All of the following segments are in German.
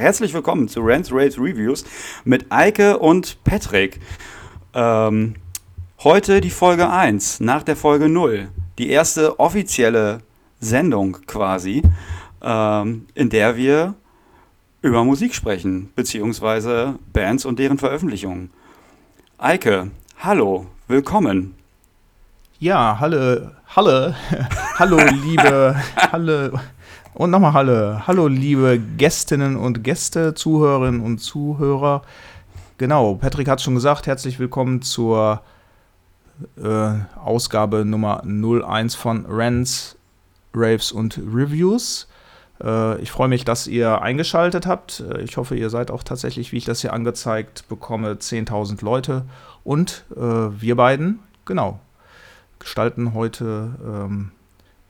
Herzlich willkommen zu Rants, Raves, Reviews mit Eike und Patrick. Ähm, heute die Folge 1 nach der Folge 0. Die erste offizielle Sendung quasi, ähm, in der wir über Musik sprechen, beziehungsweise Bands und deren Veröffentlichungen. Eike, hallo, willkommen. Ja, hallo, hallo, hallo, liebe, hallo, und nochmal hallo, hallo, liebe Gästinnen und Gäste, Zuhörerinnen und Zuhörer. Genau, Patrick hat schon gesagt, herzlich willkommen zur äh, Ausgabe Nummer 01 von Rants, Raves und Reviews. Äh, ich freue mich, dass ihr eingeschaltet habt. Äh, ich hoffe, ihr seid auch tatsächlich, wie ich das hier angezeigt bekomme, 10.000 Leute. Und äh, wir beiden, genau, gestalten heute ähm,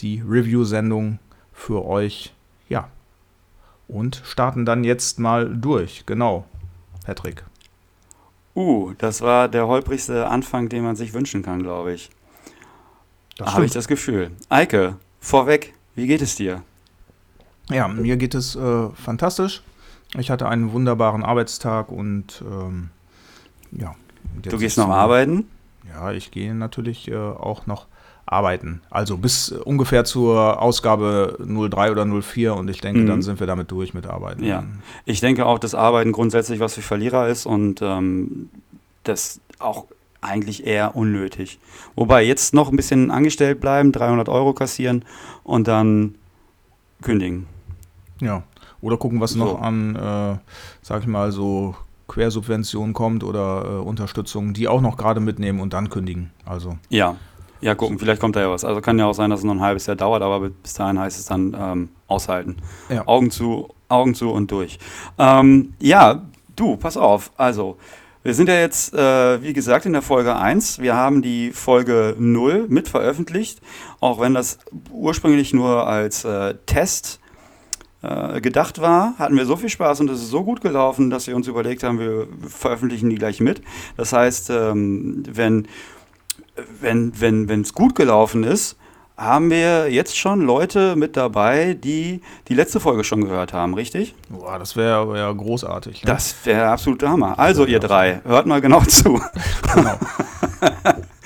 die Review-Sendung für euch. Ja. Und starten dann jetzt mal durch. Genau, Patrick. Uh, das war der holprigste Anfang, den man sich wünschen kann, glaube ich. Habe ich das Gefühl. Eike, vorweg, wie geht es dir? Ja, mir geht es äh, fantastisch. Ich hatte einen wunderbaren Arbeitstag und ähm, ja. Du gehst noch arbeiten? Ja, ich gehe natürlich äh, auch noch arbeiten. Also bis ungefähr zur Ausgabe 03 oder 04 und ich denke, mhm. dann sind wir damit durch mit Arbeiten. Ja, ich denke auch, dass Arbeiten grundsätzlich was für Verlierer ist und ähm, das auch eigentlich eher unnötig. Wobei jetzt noch ein bisschen angestellt bleiben, 300 Euro kassieren und dann kündigen. Ja, oder gucken, was so. noch an, äh, sag ich mal, so Quersubventionen kommt oder äh, Unterstützung, die auch noch gerade mitnehmen und dann kündigen. Also. Ja, ja, gucken, vielleicht kommt da ja was. Also kann ja auch sein, dass es noch ein halbes Jahr dauert, aber bis dahin heißt es dann ähm, aushalten. Ja. Augen zu, Augen zu und durch. Ähm, ja, du, pass auf. Also, wir sind ja jetzt, äh, wie gesagt, in der Folge 1. Wir haben die Folge 0 mit veröffentlicht, auch wenn das ursprünglich nur als äh, Test äh, gedacht war, hatten wir so viel Spaß und es ist so gut gelaufen, dass wir uns überlegt haben, wir veröffentlichen die gleich mit. Das heißt, ähm, wenn wenn wenn wenn es gut gelaufen ist, haben wir jetzt schon Leute mit dabei, die die letzte Folge schon gehört haben, richtig? Boah, das wäre wär großartig. Ne? Das wäre absolut Hammer. Also ihr drei, hört mal genau zu. Genau.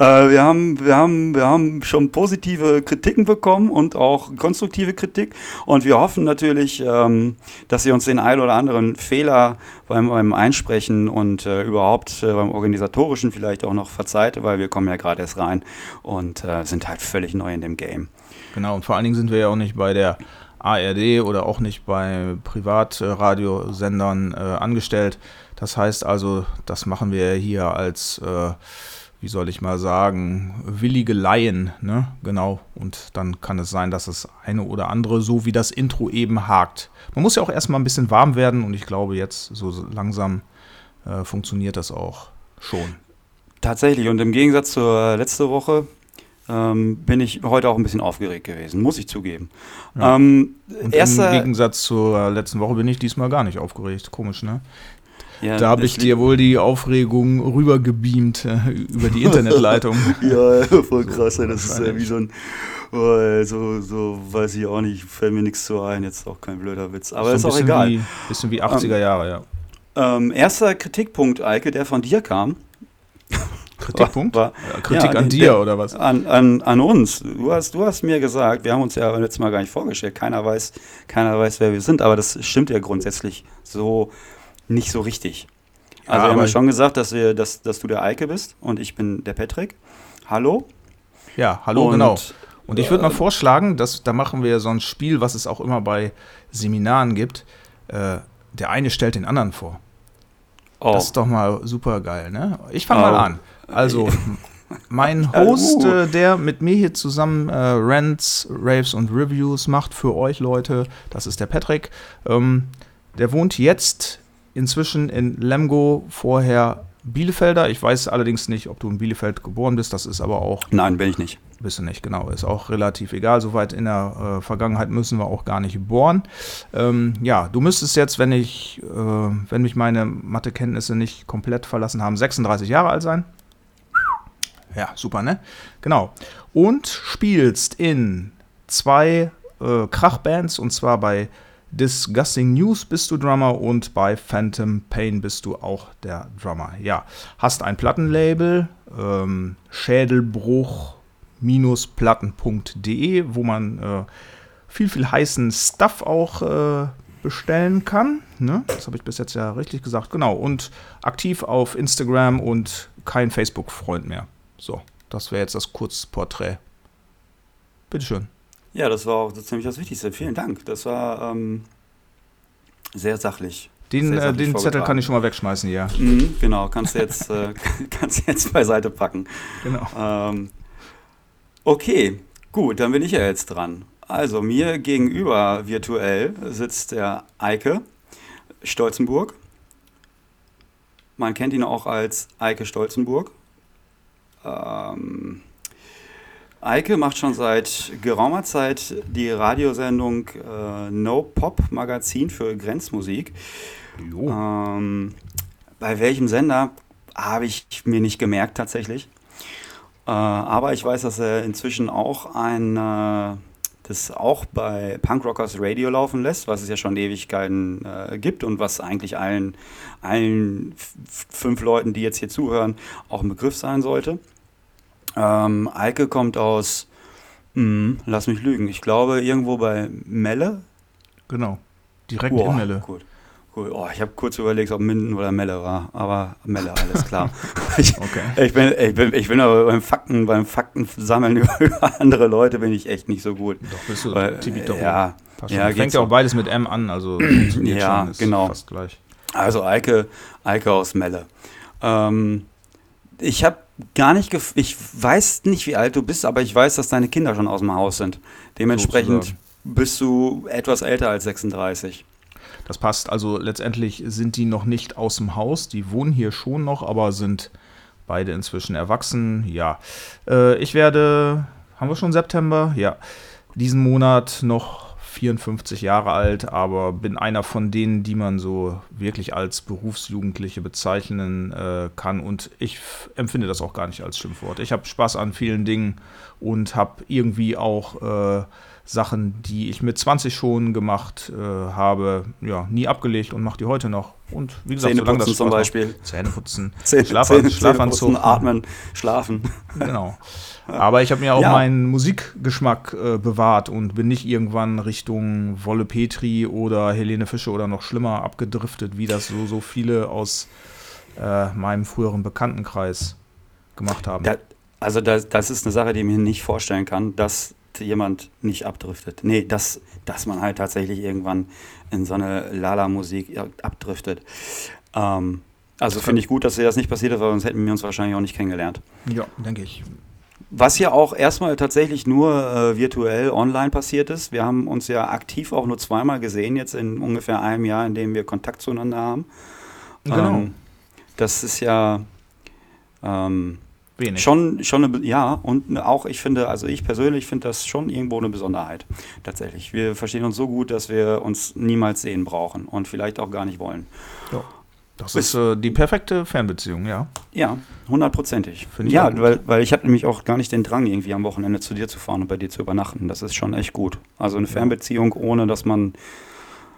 Äh, wir, haben, wir, haben, wir haben schon positive Kritiken bekommen und auch konstruktive Kritik. Und wir hoffen natürlich, ähm, dass ihr uns den ein oder anderen Fehler beim, beim Einsprechen und äh, überhaupt äh, beim Organisatorischen vielleicht auch noch verzeiht, weil wir kommen ja gerade erst rein und äh, sind halt völlig neu in dem Game. Genau, und vor allen Dingen sind wir ja auch nicht bei der ARD oder auch nicht bei Privatradiosendern äh, angestellt. Das heißt also, das machen wir hier als äh, wie soll ich mal sagen, willige Laien, ne? Genau. Und dann kann es sein, dass das eine oder andere, so wie das Intro eben hakt. Man muss ja auch erstmal ein bisschen warm werden und ich glaube, jetzt so langsam äh, funktioniert das auch schon. Tatsächlich. Und im Gegensatz zur letzten Woche ähm, bin ich heute auch ein bisschen aufgeregt gewesen, muss ich zugeben. Ja. Ähm, und Im Gegensatz zur letzten Woche bin ich diesmal gar nicht aufgeregt. Komisch, ne? Ja, da habe ich dir wohl die Aufregung rübergebeamt äh, über die Internetleitung. ja, voll krass. Das ist ja wie so ein, oh, so, so weiß ich auch nicht, fällt mir nichts zu ein, jetzt auch kein blöder Witz. Aber so ist auch egal. Wie, bisschen wie 80er ähm, Jahre, ja. Ähm, erster Kritikpunkt, Eike, der von dir kam. Kritikpunkt? War, war, Kritik ja, an dir der, oder was? An, an, an uns. Du hast, du hast mir gesagt, wir haben uns ja letztes Mal gar nicht vorgestellt, keiner weiß, keiner weiß, wer wir sind, aber das stimmt ja grundsätzlich so nicht so richtig. Also ja, wir haben ja schon gesagt, dass, wir, dass, dass du der Eike bist und ich bin der Patrick. Hallo? Ja, hallo, und, genau. Und ich würde mal vorschlagen, dass da machen wir so ein Spiel, was es auch immer bei Seminaren gibt. Äh, der eine stellt den anderen vor. Oh. Das ist doch mal super geil, ne? Ich fange oh. mal an. Also, mein Host, uh. der mit mir hier zusammen äh, Rants, Raves und Reviews macht für euch Leute, das ist der Patrick. Ähm, der wohnt jetzt inzwischen in Lemgo, vorher Bielefelder. Ich weiß allerdings nicht, ob du in Bielefeld geboren bist. Das ist aber auch. Nein, bin ich nicht. Bist du nicht, genau. Ist auch relativ egal. Soweit in der äh, Vergangenheit müssen wir auch gar nicht bohren. Ähm, ja, du müsstest jetzt, wenn ich, äh, wenn mich meine Mathekenntnisse nicht komplett verlassen haben, 36 Jahre alt sein. Ja, super, ne? Genau. Und spielst in zwei äh, Krachbands und zwar bei Disgusting News bist du Drummer und bei Phantom Pain bist du auch der Drummer. Ja, hast ein Plattenlabel, ähm, Schädelbruch-platten.de, wo man äh, viel, viel heißen Stuff auch äh, bestellen kann. Ne? Das habe ich bis jetzt ja richtig gesagt. Genau. Und aktiv auf Instagram und kein Facebook-Freund mehr. So, das wäre jetzt das Kurzporträt. Bitteschön. Ja, das war auch so ziemlich das Wichtigste. Vielen Dank. Das war ähm, sehr sachlich. Den, sehr äh, den Zettel kann ich schon mal wegschmeißen, ja. Mhm, genau, kannst du jetzt, äh, kannst jetzt beiseite packen. Genau. Ähm, okay, gut, dann bin ich ja jetzt dran. Also, mir gegenüber virtuell sitzt der Eike Stolzenburg. Man kennt ihn auch als Eike Stolzenburg. Ähm, Eike macht schon seit geraumer Zeit die Radiosendung äh, No Pop Magazin für Grenzmusik. Ähm, bei welchem Sender habe ich mir nicht gemerkt tatsächlich. Äh, aber ich weiß, dass er inzwischen auch ein äh, das auch bei Punk Rockers Radio laufen lässt, was es ja schon Ewigkeiten äh, gibt und was eigentlich allen, allen fünf Leuten, die jetzt hier zuhören, auch ein Begriff sein sollte. Ähm, Eike kommt aus, mh, hm, lass mich lügen, ich glaube irgendwo bei Melle. Genau, direkt Boah, in Melle. Gut. Cool. Oh, ich habe kurz überlegt, ob Minden oder Melle war, aber Melle, alles klar. ich, okay. ich, bin, ich, bin, ich bin aber beim Fakten, beim Faktensammeln über, über andere Leute bin ich echt nicht so gut. Doch, bist du Weil, doch ja, ja, fängt ja auch beides mit M an, also ja, schon, genau. fast gleich. Also Eike, Eike aus Melle. Ähm, ich habe gar nicht, ich weiß nicht, wie alt du bist, aber ich weiß, dass deine Kinder schon aus dem Haus sind. Dementsprechend Sozusagen. bist du etwas älter als 36. Das passt. Also letztendlich sind die noch nicht aus dem Haus. Die wohnen hier schon noch, aber sind beide inzwischen erwachsen. Ja. Äh, ich werde, haben wir schon September? Ja. Diesen Monat noch 54 Jahre alt, aber bin einer von denen, die man so wirklich als Berufsjugendliche bezeichnen äh, kann. Und ich empfinde das auch gar nicht als Schimpfwort. Ich habe Spaß an vielen Dingen und habe irgendwie auch äh, Sachen, die ich mit 20 schon gemacht äh, habe, ja, nie abgelegt und mache die heute noch. Und wie gesagt, Zähneputzen das zum Beispiel. Zähneputzen, Zähne, Schlaf, Zähne, Schlafanzug. atmen, schlafen. Genau. Aber ich habe mir auch ja. meinen Musikgeschmack äh, bewahrt und bin nicht irgendwann Richtung Wolle Petri oder Helene Fischer oder noch schlimmer abgedriftet, wie das so, so viele aus äh, meinem früheren Bekanntenkreis gemacht haben. Da, also das, das ist eine Sache, die ich mir nicht vorstellen kann, dass jemand nicht abdriftet. Nee, dass, dass man halt tatsächlich irgendwann in so eine Lala-Musik abdriftet. Ähm, also finde ich gut, dass dir das nicht passiert ist, weil sonst hätten wir uns wahrscheinlich auch nicht kennengelernt. Ja, denke ich. Was ja auch erstmal tatsächlich nur äh, virtuell online passiert ist. Wir haben uns ja aktiv auch nur zweimal gesehen, jetzt in ungefähr einem Jahr, in dem wir Kontakt zueinander haben. Genau. Ähm, das ist ja ähm, Wenig. Schon, schon eine, ja, und auch ich finde, also ich persönlich finde das schon irgendwo eine Besonderheit. Tatsächlich. Wir verstehen uns so gut, dass wir uns niemals sehen brauchen und vielleicht auch gar nicht wollen. Ja. Das ist äh, die perfekte Fernbeziehung, ja. Ja, hundertprozentig. Ja, weil, weil ich habe nämlich auch gar nicht den Drang, irgendwie am Wochenende zu dir zu fahren und bei dir zu übernachten. Das ist schon echt gut. Also eine Fernbeziehung, ohne dass man,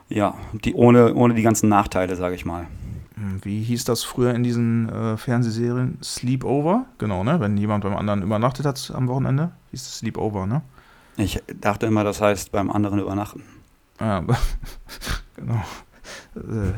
ja, die, ohne, ohne die ganzen Nachteile, sage ich mal. Hm, wie hieß das früher in diesen äh, Fernsehserien? Sleepover? Genau, ne? Wenn jemand beim anderen übernachtet hat am Wochenende, hieß es Sleepover, ne? Ich dachte immer, das heißt beim anderen übernachten. Ja, genau. Äh,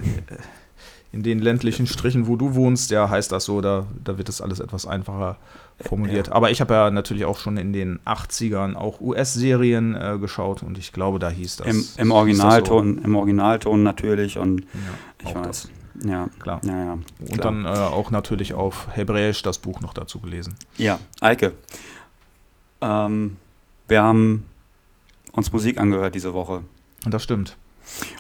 in den ländlichen Strichen, wo du wohnst, ja, heißt das so, da, da wird das alles etwas einfacher formuliert. Ja. Aber ich habe ja natürlich auch schon in den 80ern auch US-Serien äh, geschaut und ich glaube, da hieß das. Im, im Originalton, so. im Originalton natürlich und ja, ich weiß. Das. Ja, klar. Ja, ja, Und klar. dann äh, auch natürlich auf Hebräisch das Buch noch dazu gelesen. Ja, Eike. Ähm, wir haben uns Musik angehört diese Woche. Und das stimmt.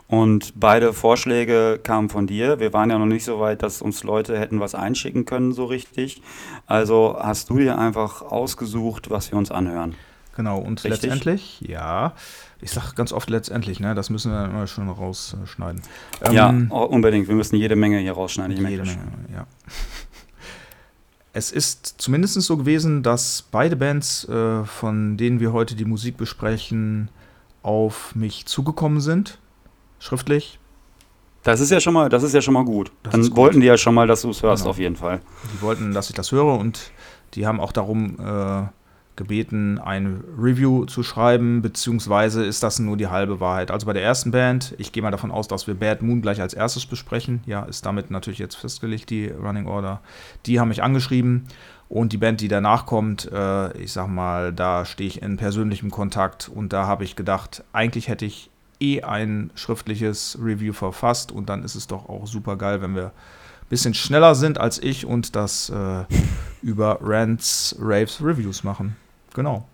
Und beide Vorschläge kamen von dir. Wir waren ja noch nicht so weit, dass uns Leute hätten was einschicken können, so richtig. Also hast du dir einfach ausgesucht, was wir uns anhören. Genau, und richtig? letztendlich, ja, ich sage ganz oft letztendlich, ne? Das müssen wir immer schon rausschneiden. Ähm, ja, unbedingt. Wir müssen jede Menge hier rausschneiden. Jede Menge, ja. Es ist zumindest so gewesen, dass beide Bands, äh, von denen wir heute die Musik besprechen, auf mich zugekommen sind. Schriftlich. Das ist ja schon mal, das ist ja schon mal gut. Das Dann gut. wollten die ja schon mal, dass du es hörst, genau. auf jeden Fall. Die wollten, dass ich das höre und die haben auch darum äh, gebeten, ein Review zu schreiben, beziehungsweise ist das nur die halbe Wahrheit. Also bei der ersten Band, ich gehe mal davon aus, dass wir Bad Moon gleich als erstes besprechen. Ja, ist damit natürlich jetzt festgelegt, die Running Order. Die haben mich angeschrieben und die Band, die danach kommt, äh, ich sag mal, da stehe ich in persönlichem Kontakt und da habe ich gedacht, eigentlich hätte ich eh ein schriftliches Review verfasst und dann ist es doch auch super geil, wenn wir ein bisschen schneller sind als ich und das äh, über Rants, Raves, Reviews machen. Genau.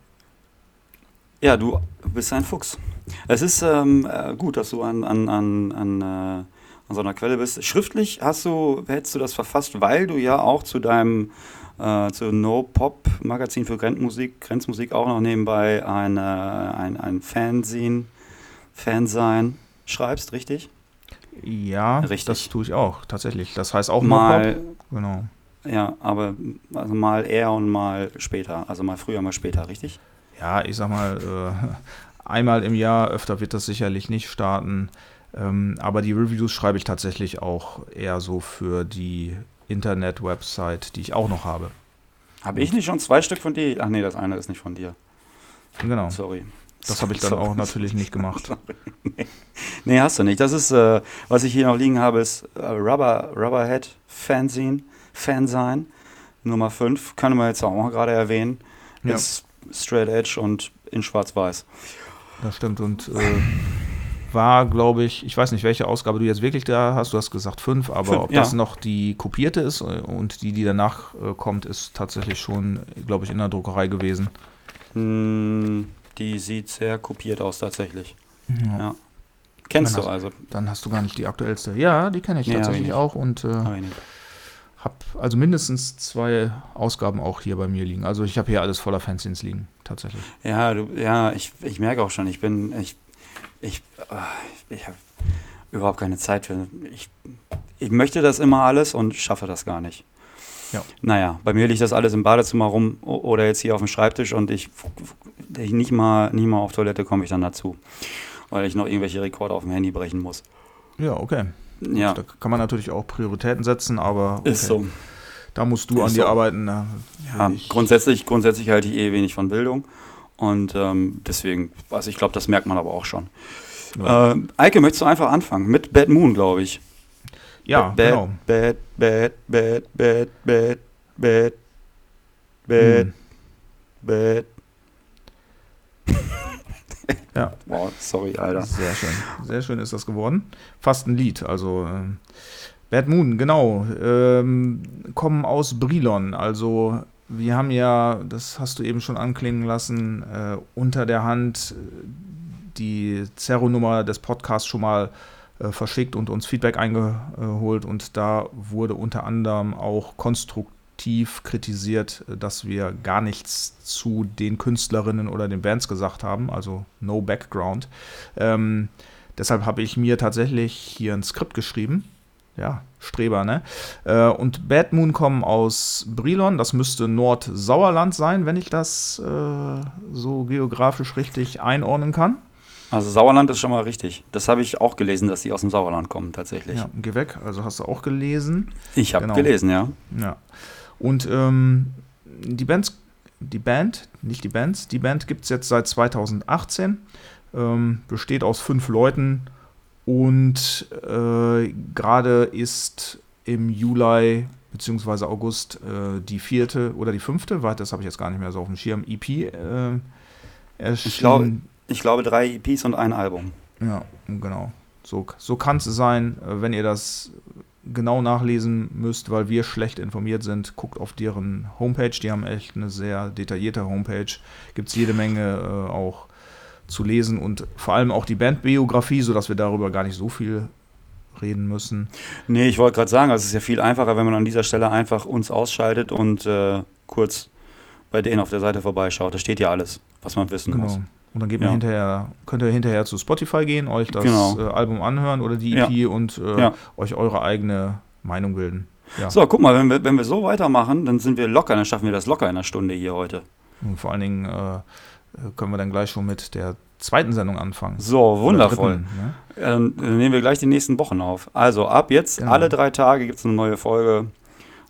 Ja, du bist ein Fuchs. Es ist ähm, äh, gut, dass du an, an, an, an, äh, an so einer Quelle bist. Schriftlich hast du, hättest du das verfasst, weil du ja auch zu deinem äh, zu No Pop Magazin für Grenzmusik, Grenzmusik auch noch nebenbei eine, ein, ein Fanzine, Fansein schreibst, richtig? Ja, richtig. das tue ich auch, tatsächlich. Das heißt auch mal. Genau. Ja, aber also mal eher und mal später. Also mal früher, mal später, richtig? Ja, ich sag mal, äh, einmal im Jahr, öfter wird das sicherlich nicht starten. Ähm, aber die Reviews schreibe ich tatsächlich auch eher so für die Internet-Website, die ich auch noch habe. Habe ich nicht schon zwei Stück von dir? Ach nee, das eine ist nicht von dir. Genau. Sorry. Das habe ich dann auch natürlich nicht gemacht. nee. nee. hast du nicht. Das ist, äh, was ich hier noch liegen habe, ist äh, Rubber, Rubberhead Fanzine. Fan sein. Nummer 5, können wir jetzt auch mal gerade erwähnen. Ja. Ist Straight Edge und in Schwarz-Weiß. Das stimmt und äh, war, glaube ich, ich weiß nicht, welche Ausgabe du jetzt wirklich da hast. Du hast gesagt fünf, aber fünf, ob ja. das noch die kopierte ist äh, und die, die danach äh, kommt, ist tatsächlich schon, glaube ich, in der Druckerei gewesen. Mm, die sieht sehr kopiert aus, tatsächlich. Ja. ja. Kennst dann du hast, also? Dann hast du gar nicht die aktuellste. Ja, die kenne ich nee, tatsächlich ich auch und äh, habe also mindestens zwei Ausgaben auch hier bei mir liegen. Also ich habe hier alles voller Fanzines liegen, tatsächlich. Ja, du, ja, ich, ich merke auch schon, ich bin, ich, ich, äh, ich habe überhaupt keine Zeit für. Ich, ich möchte das immer alles und schaffe das gar nicht. Ja. Naja, bei mir liegt das alles im Badezimmer rum oder jetzt hier auf dem Schreibtisch und ich, ich nicht mal, nicht mal auf Toilette komme ich dann dazu, weil ich noch irgendwelche Rekorde auf dem Handy brechen muss. Ja, okay. Ja. Da kann man natürlich auch Prioritäten setzen, aber okay. ist so. Da musst du ist an dir so. arbeiten. ja, grundsätzlich, grundsätzlich halte ich eh wenig von Bildung. Und ähm, deswegen, also ich glaube, das merkt man aber auch schon. Ja. Äh, Eike, möchtest du einfach anfangen? Mit Bad Moon, glaube ich. Ja, bad, genau. Bad, bad, bad, bad, bad, bad, bad, hm. bad. Ja. Wow, sorry, Alter. Sehr schön. Sehr schön ist das geworden. Fast ein Lied. Also äh, Bad Moon, genau. Ähm, kommen aus Brilon. Also wir haben ja, das hast du eben schon anklingen lassen, äh, unter der Hand äh, die Zerro-Nummer des Podcasts schon mal äh, verschickt und uns Feedback eingeholt. Und da wurde unter anderem auch konstruktiv aktiv kritisiert, dass wir gar nichts zu den Künstlerinnen oder den Bands gesagt haben, also no background. Ähm, deshalb habe ich mir tatsächlich hier ein Skript geschrieben. Ja, Streber, ne? Äh, und Bad Moon kommen aus Brilon, das müsste Nordsauerland sein, wenn ich das äh, so geografisch richtig einordnen kann. Also Sauerland ist schon mal richtig. Das habe ich auch gelesen, dass die aus dem Sauerland kommen, tatsächlich. Ja, geh weg. Also hast du auch gelesen. Ich habe genau. gelesen, ja. Ja. Und ähm, die Bands, die Band, nicht die Bands, die Band gibt es jetzt seit 2018, ähm, besteht aus fünf Leuten und äh, gerade ist im Juli bzw. August äh, die vierte oder die fünfte, weil das habe ich jetzt gar nicht mehr so auf dem Schirm, EP äh, erschienen. Ich glaube, ich glaube drei EPs und ein Album. Ja, genau. So, so kann es sein, äh, wenn ihr das genau nachlesen müsst, weil wir schlecht informiert sind, guckt auf deren Homepage. Die haben echt eine sehr detaillierte Homepage. Gibt es jede Menge äh, auch zu lesen und vor allem auch die Bandbiografie, sodass wir darüber gar nicht so viel reden müssen. Nee, ich wollte gerade sagen, also es ist ja viel einfacher, wenn man an dieser Stelle einfach uns ausschaltet und äh, kurz bei denen auf der Seite vorbeischaut. Da steht ja alles, was man wissen genau. muss. Und dann geht man ja. hinterher, könnt ihr hinterher zu Spotify gehen, euch das genau. äh, Album anhören oder die EP ja. und äh, ja. euch eure eigene Meinung bilden. So, guck mal, wenn wir, wenn wir so weitermachen, dann sind wir locker, dann schaffen wir das locker in einer Stunde hier heute. Und vor allen Dingen äh, können wir dann gleich schon mit der zweiten Sendung anfangen. So, wundervoll. Dritten, ne? Dann nehmen wir gleich die nächsten Wochen auf. Also ab jetzt, genau. alle drei Tage gibt es eine neue Folge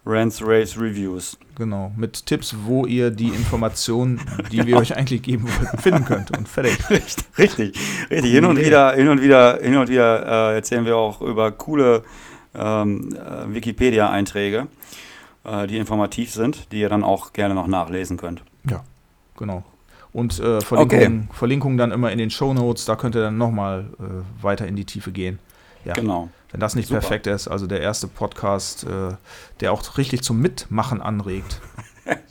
Rants Race Reviews. Genau, mit Tipps, wo ihr die Informationen, die wir euch eigentlich geben wollten, finden könnt und fertig. Richtig, richtig. richtig. Hin und wieder, hin und wieder, hin und wieder äh, erzählen wir auch über coole ähm, äh, Wikipedia-Einträge, äh, die informativ sind, die ihr dann auch gerne noch nachlesen könnt. Ja, genau. Und äh, Verlinkungen, okay. Verlinkungen dann immer in den Show Notes, da könnt ihr dann nochmal äh, weiter in die Tiefe gehen. Ja. Genau. Wenn das nicht Super. perfekt ist, also der erste Podcast, äh, der auch richtig zum Mitmachen anregt.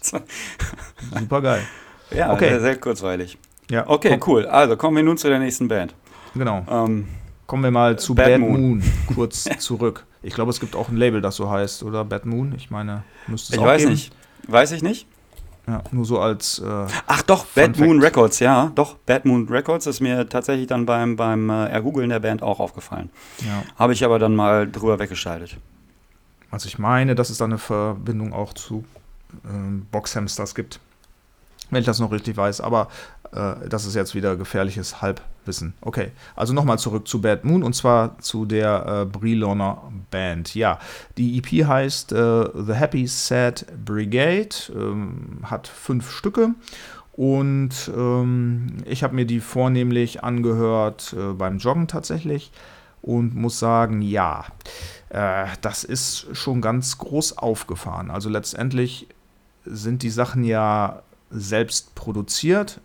Super geil. Ja, okay. sehr, sehr kurzweilig. Ja. Okay, Komm. cool. Also kommen wir nun zu der nächsten Band. Genau. Ähm, kommen wir mal zu Bad, Bad Moon. Moon kurz zurück. Ich glaube, es gibt auch ein Label, das so heißt, oder? Bad Moon. Ich meine, müsste es ich auch weiß geben. nicht. Weiß ich nicht. Ja, nur so als. Äh, Ach doch, Bad Moon Records, ja. Doch, Bad Moon Records ist mir tatsächlich dann beim, beim äh, Ergoogeln der Band auch aufgefallen. Ja. Habe ich aber dann mal drüber weggeschaltet. Also ich meine, dass es da eine Verbindung auch zu ähm, Boxhamsters gibt. Wenn ich das noch richtig weiß. Aber das ist jetzt wieder gefährliches Halbwissen. Okay, also nochmal zurück zu Bad Moon und zwar zu der äh, Briloner Band. Ja, die EP heißt äh, The Happy Sad Brigade, ähm, hat fünf Stücke und ähm, ich habe mir die vornehmlich angehört äh, beim Joggen tatsächlich und muss sagen, ja, äh, das ist schon ganz groß aufgefahren. Also letztendlich sind die Sachen ja selbst produziert,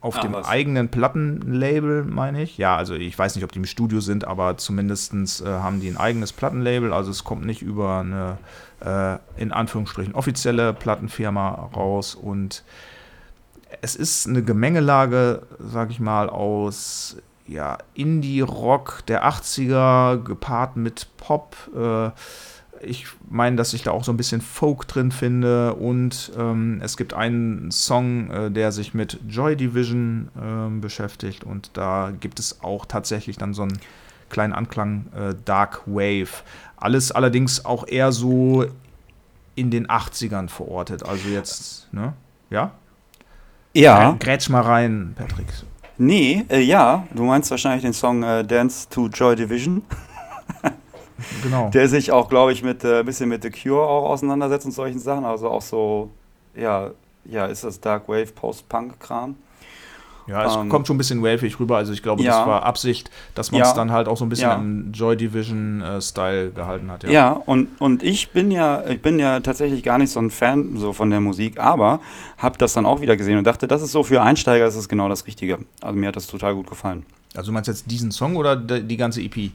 auf ah, dem was? eigenen Plattenlabel, meine ich. Ja, also ich weiß nicht, ob die im Studio sind, aber zumindest äh, haben die ein eigenes Plattenlabel. Also es kommt nicht über eine, äh, in Anführungsstrichen, offizielle Plattenfirma raus. Und es ist eine Gemengelage, sag ich mal, aus ja, Indie-Rock der 80er gepaart mit Pop. Äh, ich meine, dass ich da auch so ein bisschen Folk drin finde und ähm, es gibt einen Song, äh, der sich mit Joy Division äh, beschäftigt und da gibt es auch tatsächlich dann so einen kleinen Anklang äh, Dark Wave. Alles allerdings auch eher so in den 80ern verortet. Also jetzt, ne? Ja? Ja. Grätsch mal rein, Patrick. Nee, äh, ja, du meinst wahrscheinlich den Song äh, Dance to Joy Division. Genau. Der sich auch, glaube ich, mit äh, ein bisschen mit The Cure auch auseinandersetzt und solchen Sachen. Also auch so, ja, ja, ist das Dark Wave Post-Punk-Kram. Ja, es ähm, kommt schon ein bisschen wavig rüber. Also ich glaube, ja. das war Absicht, dass man es ja. dann halt auch so ein bisschen ja. im Joy Division-Style äh, gehalten hat. Ja, ja und, und ich bin ja, ich bin ja tatsächlich gar nicht so ein Fan so von der Musik, aber habe das dann auch wieder gesehen und dachte, das ist so für Einsteiger, das ist genau das Richtige. Also mir hat das total gut gefallen. Also du meinst jetzt diesen Song oder die ganze EP?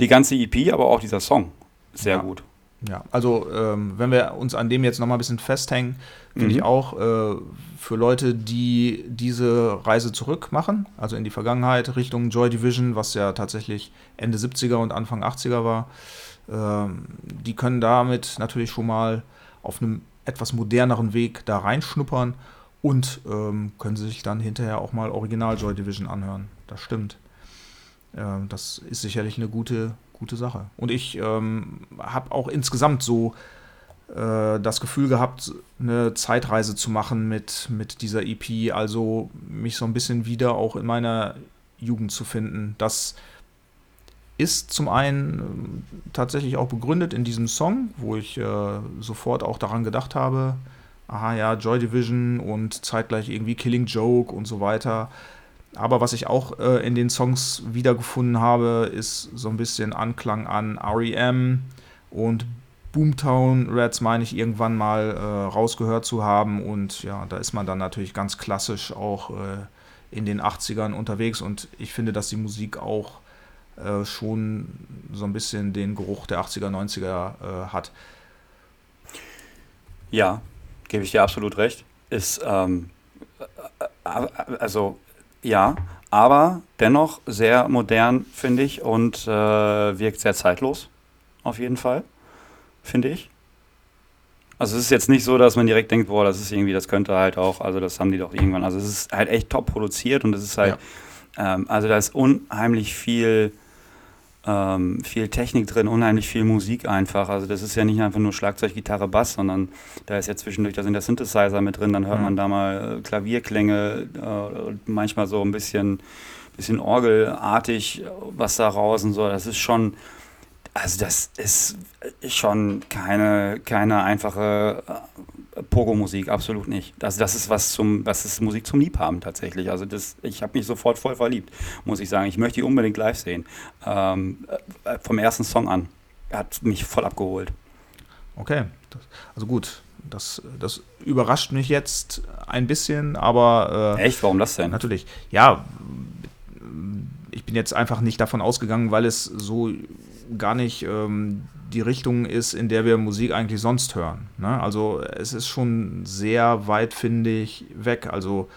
Die ganze EP, aber auch dieser Song. Sehr ja. gut. Ja, also ähm, wenn wir uns an dem jetzt nochmal ein bisschen festhängen, finde mhm. ich auch äh, für Leute, die diese Reise zurück machen, also in die Vergangenheit Richtung Joy Division, was ja tatsächlich Ende 70er und Anfang 80er war, ähm, die können damit natürlich schon mal auf einem etwas moderneren Weg da reinschnuppern und ähm, können sich dann hinterher auch mal Original Joy Division anhören. Das stimmt. Ähm, das ist sicherlich eine gute, gute Sache. Und ich ähm, habe auch insgesamt so äh, das Gefühl gehabt, eine Zeitreise zu machen mit, mit dieser EP, also mich so ein bisschen wieder auch in meiner Jugend zu finden. Das ist zum einen äh, tatsächlich auch begründet in diesem Song, wo ich äh, sofort auch daran gedacht habe, aha ja, Joy Division und zeitgleich irgendwie Killing Joke und so weiter. Aber was ich auch äh, in den Songs wiedergefunden habe, ist so ein bisschen Anklang an REM und Boomtown Rats, meine ich, irgendwann mal äh, rausgehört zu haben. Und ja, da ist man dann natürlich ganz klassisch auch äh, in den 80ern unterwegs. Und ich finde, dass die Musik auch äh, schon so ein bisschen den Geruch der 80er, 90er äh, hat. Ja, gebe ich dir absolut recht. Ist, ähm, äh, also ja, aber dennoch sehr modern, finde ich, und äh, wirkt sehr zeitlos. Auf jeden Fall, finde ich. Also es ist jetzt nicht so, dass man direkt denkt, boah, das ist irgendwie, das könnte halt auch, also das haben die doch irgendwann. Also es ist halt echt top produziert und es ist halt, ja. ähm, also da ist unheimlich viel ähm, viel Technik drin, unheimlich viel Musik einfach. Also das ist ja nicht einfach nur Schlagzeug, Gitarre, Bass, sondern da ist ja zwischendurch, da sind der Synthesizer mit drin, dann hört man da mal äh, Klavierklänge, äh, manchmal so ein bisschen, bisschen Orgelartig, was da raus und so. Das ist schon, also das ist schon keine, keine einfache Pogo-Musik, absolut nicht. Also das ist was zum, das ist Musik zum Liebhaben tatsächlich. Also das, ich habe mich sofort voll verliebt, muss ich sagen. Ich möchte die unbedingt live sehen. Ähm, äh, vom ersten Song an. Hat mich voll abgeholt. Okay, das, also gut. Das, das überrascht mich jetzt ein bisschen, aber. Äh, Echt? Warum das denn? Natürlich. Ja, ich bin jetzt einfach nicht davon ausgegangen, weil es so gar nicht ähm, die Richtung ist, in der wir Musik eigentlich sonst hören. Ne? Also es ist schon sehr weit, finde ich, weg. Also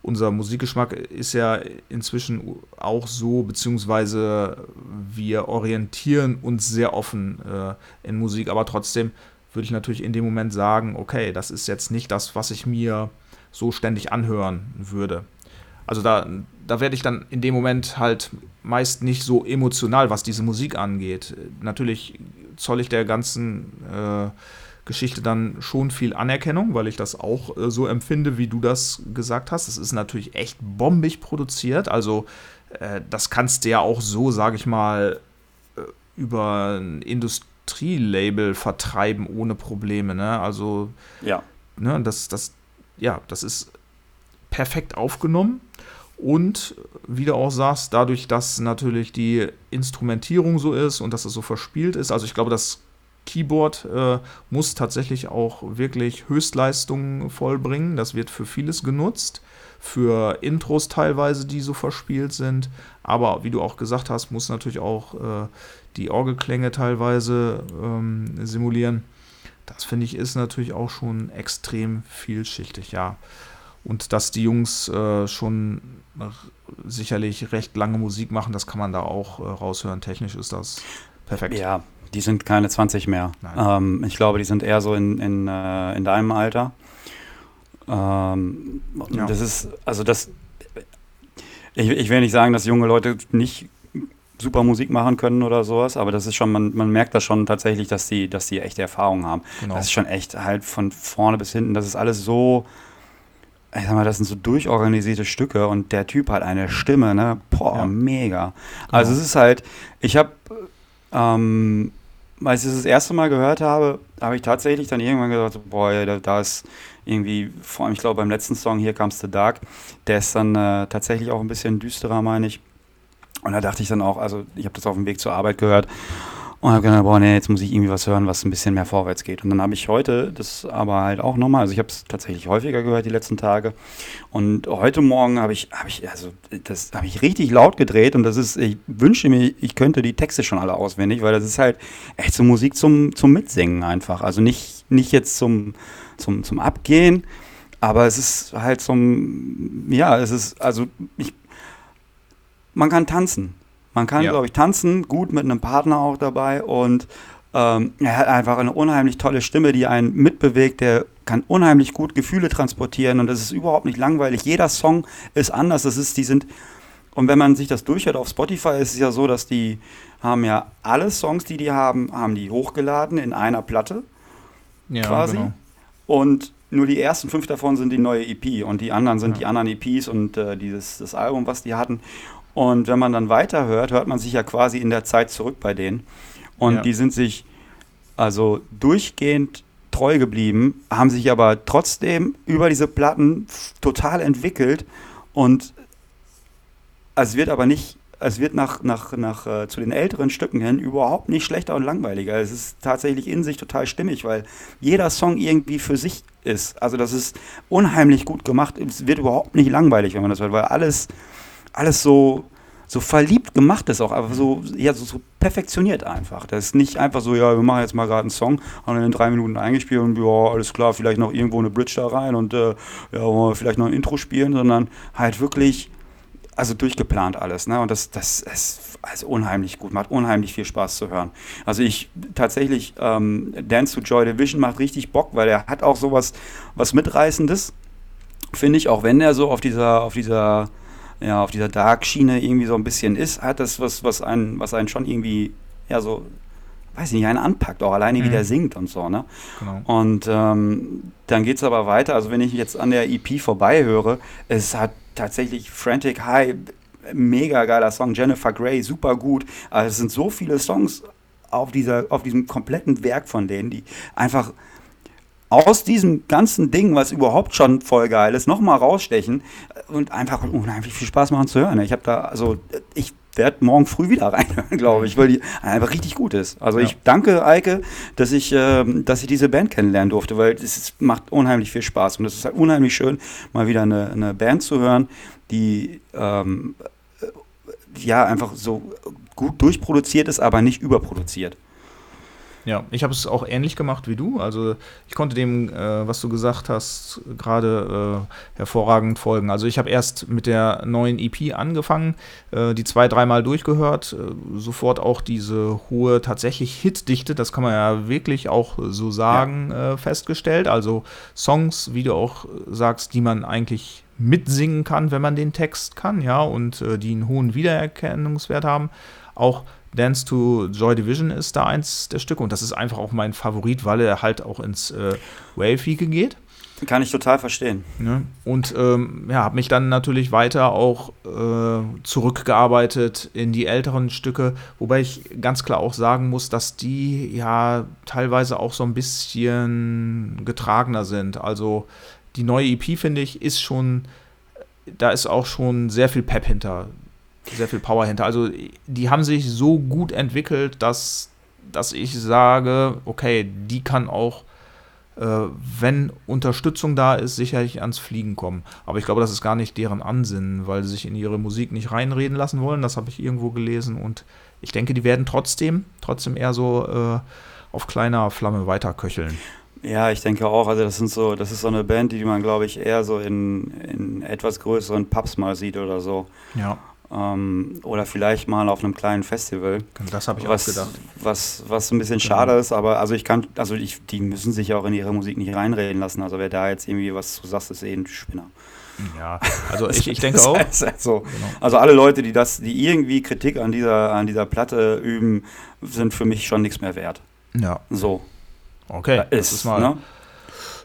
unser Musikgeschmack ist ja inzwischen auch so, beziehungsweise wir orientieren uns sehr offen äh, in Musik, aber trotzdem würde ich natürlich in dem Moment sagen, okay, das ist jetzt nicht das, was ich mir so ständig anhören würde. Also da, da werde ich dann in dem Moment halt meist nicht so emotional, was diese Musik angeht. Natürlich zoll ich der ganzen äh, Geschichte dann schon viel Anerkennung, weil ich das auch äh, so empfinde, wie du das gesagt hast. Das ist natürlich echt bombig produziert. Also äh, das kannst du ja auch so, sage ich mal, äh, über ein Industrielabel vertreiben ohne Probleme. Ne? Also ja. Ne, das, das, ja, das ist perfekt aufgenommen. Und wie du auch sagst, dadurch, dass natürlich die Instrumentierung so ist und dass es so verspielt ist, also ich glaube, das Keyboard äh, muss tatsächlich auch wirklich Höchstleistungen vollbringen. Das wird für vieles genutzt, für Intros teilweise, die so verspielt sind. Aber wie du auch gesagt hast, muss natürlich auch äh, die Orgelklänge teilweise ähm, simulieren. Das finde ich ist natürlich auch schon extrem vielschichtig, ja. Und dass die Jungs äh, schon sicherlich recht lange Musik machen, das kann man da auch äh, raushören. Technisch ist das perfekt. Ja, die sind keine 20 mehr. Ähm, ich glaube, die sind eher so in, in, äh, in deinem Alter. Ähm, ja. Das ist, also das, ich, ich will nicht sagen, dass junge Leute nicht super Musik machen können oder sowas, aber das ist schon, man, man merkt da schon tatsächlich, dass die, dass die echte Erfahrung haben. Genau. Das ist schon echt halt von vorne bis hinten, das ist alles so, ich sag mal, das sind so durchorganisierte Stücke und der Typ hat eine Stimme, ne? Boah, ja. mega. Also genau. es ist halt, ich habe, ähm, als ich das, das erste Mal gehört habe, habe ich tatsächlich dann irgendwann gedacht, boah, da, da ist irgendwie, vor allem, ich glaube, beim letzten Song, hier Comes the Dark, der ist dann äh, tatsächlich auch ein bisschen düsterer, meine ich. Und da dachte ich dann auch, also ich habe das auf dem Weg zur Arbeit gehört und habe gedacht, boah, nee, jetzt muss ich irgendwie was hören, was ein bisschen mehr vorwärts geht. Und dann habe ich heute das aber halt auch nochmal, also ich habe es tatsächlich häufiger gehört die letzten Tage. Und heute Morgen habe ich, habe ich, also das habe ich richtig laut gedreht und das ist, ich wünsche mir, ich könnte die Texte schon alle auswendig, weil das ist halt echt so Musik zum, zum Mitsingen einfach. Also nicht, nicht jetzt zum, zum, zum Abgehen, aber es ist halt zum, ja, es ist, also ich, man kann tanzen. Man kann, ja. glaube ich, tanzen, gut mit einem Partner auch dabei und ähm, er hat einfach eine unheimlich tolle Stimme, die einen mitbewegt, der kann unheimlich gut Gefühle transportieren und es ist überhaupt nicht langweilig. Jeder Song ist anders. Das ist, die sind, und wenn man sich das durchhört auf Spotify, ist es ja so, dass die haben ja alle Songs, die die haben, haben die hochgeladen in einer Platte. Ja, quasi. Genau. Und nur die ersten fünf davon sind die neue EP und die anderen sind ja. die anderen EPs und äh, dieses das Album, was die hatten. Und wenn man dann weiterhört, hört man sich ja quasi in der Zeit zurück bei denen. Und ja. die sind sich also durchgehend treu geblieben, haben sich aber trotzdem über diese Platten total entwickelt. Und es wird aber nicht, es wird nach, nach, nach äh, zu den älteren Stücken hin überhaupt nicht schlechter und langweiliger. Es ist tatsächlich in sich total stimmig, weil jeder Song irgendwie für sich ist. Also das ist unheimlich gut gemacht. Es wird überhaupt nicht langweilig, wenn man das hört, weil alles alles so, so verliebt gemacht ist, auch einfach so, ja, so, so perfektioniert einfach. Das ist nicht einfach so, ja, wir machen jetzt mal gerade einen Song, haben dann in drei Minuten eingespielt und ja, alles klar, vielleicht noch irgendwo eine Bridge da rein und äh, ja, vielleicht noch ein Intro spielen, sondern halt wirklich, also durchgeplant alles, ne? Und das, das ist also unheimlich gut, macht unheimlich viel Spaß zu hören. Also ich tatsächlich, ähm, Dance to Joy Division macht richtig Bock, weil er hat auch sowas was Mitreißendes, finde ich, auch wenn er so auf dieser, auf dieser ja, auf dieser Dark-Schiene irgendwie so ein bisschen ist, hat das was, was einen, was einen schon irgendwie, ja, so, weiß ich nicht, einen anpackt, auch alleine mhm. wie der singt und so, ne? Genau. Und ähm, dann geht es aber weiter. Also wenn ich jetzt an der EP vorbei höre, es hat tatsächlich Frantic High, mega geiler Song, Jennifer Grey, super gut. Also es sind so viele Songs auf, dieser, auf diesem kompletten Werk von denen, die einfach aus diesem ganzen Ding, was überhaupt schon voll geil ist, nochmal rausstechen und einfach unheimlich viel Spaß machen zu hören. Ich habe da, also ich werde morgen früh wieder reinhören, glaube ich, weil die einfach richtig gut ist. Also ja. ich danke Eike, dass ich, äh, dass ich diese Band kennenlernen durfte, weil es macht unheimlich viel Spaß und es ist halt unheimlich schön, mal wieder eine, eine Band zu hören, die ähm, ja einfach so gut durchproduziert ist, aber nicht überproduziert. Ja, ich habe es auch ähnlich gemacht wie du. Also ich konnte dem, äh, was du gesagt hast, gerade äh, hervorragend folgen. Also ich habe erst mit der neuen EP angefangen, äh, die zwei, dreimal durchgehört, äh, sofort auch diese hohe tatsächlich Hitdichte, das kann man ja wirklich auch so sagen, ja. Äh, festgestellt. Also Songs, wie du auch sagst, die man eigentlich mitsingen kann, wenn man den Text kann, ja, und äh, die einen hohen Wiedererkennungswert haben. Auch Dance to Joy Division ist da eins der Stücke und das ist einfach auch mein Favorit, weil er halt auch ins äh, Wavige geht. Kann ich total verstehen. Ja, und ähm, ja, habe mich dann natürlich weiter auch äh, zurückgearbeitet in die älteren Stücke, wobei ich ganz klar auch sagen muss, dass die ja teilweise auch so ein bisschen getragener sind. Also die neue EP, finde ich, ist schon, da ist auch schon sehr viel Pep hinter sehr viel Power hinter. Also die haben sich so gut entwickelt, dass, dass ich sage, okay, die kann auch, äh, wenn Unterstützung da ist, sicherlich ans Fliegen kommen. Aber ich glaube, das ist gar nicht deren Ansinnen, weil sie sich in ihre Musik nicht reinreden lassen wollen. Das habe ich irgendwo gelesen und ich denke, die werden trotzdem, trotzdem eher so äh, auf kleiner Flamme weiterköcheln. Ja, ich denke auch. Also das sind so, das ist so eine Band, die man, glaube ich, eher so in, in etwas größeren Pubs mal sieht oder so. Ja. Ähm, oder vielleicht mal auf einem kleinen Festival. Das habe ich was, auch gedacht. Was, was ein bisschen genau. schade ist, aber also ich kann, also ich, die müssen sich auch in ihre Musik nicht reinreden lassen. Also wer da jetzt irgendwie was du sagst, ist eh ein Spinner. Ja, also ich, ich denke auch. so. Genau. Also alle Leute, die das, die irgendwie Kritik an dieser, an dieser Platte üben, sind für mich schon nichts mehr wert. Ja. So. Okay. ist, das ist mal. Ne?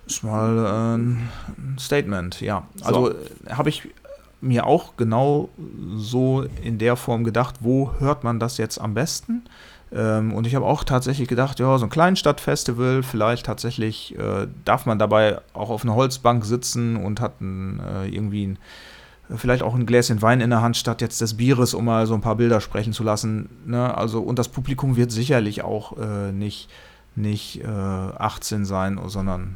Ist mal äh, ein Statement, ja. Also so. habe ich mir auch genau so in der Form gedacht, wo hört man das jetzt am besten? Ähm, und ich habe auch tatsächlich gedacht, ja, so ein Kleinstadtfestival, vielleicht tatsächlich äh, darf man dabei auch auf einer Holzbank sitzen und hat ein, äh, irgendwie ein, vielleicht auch ein Gläschen Wein in der Hand statt jetzt des Bieres, um mal so ein paar Bilder sprechen zu lassen. Ne? Also, und das Publikum wird sicherlich auch äh, nicht, nicht 18 äh, sein, sondern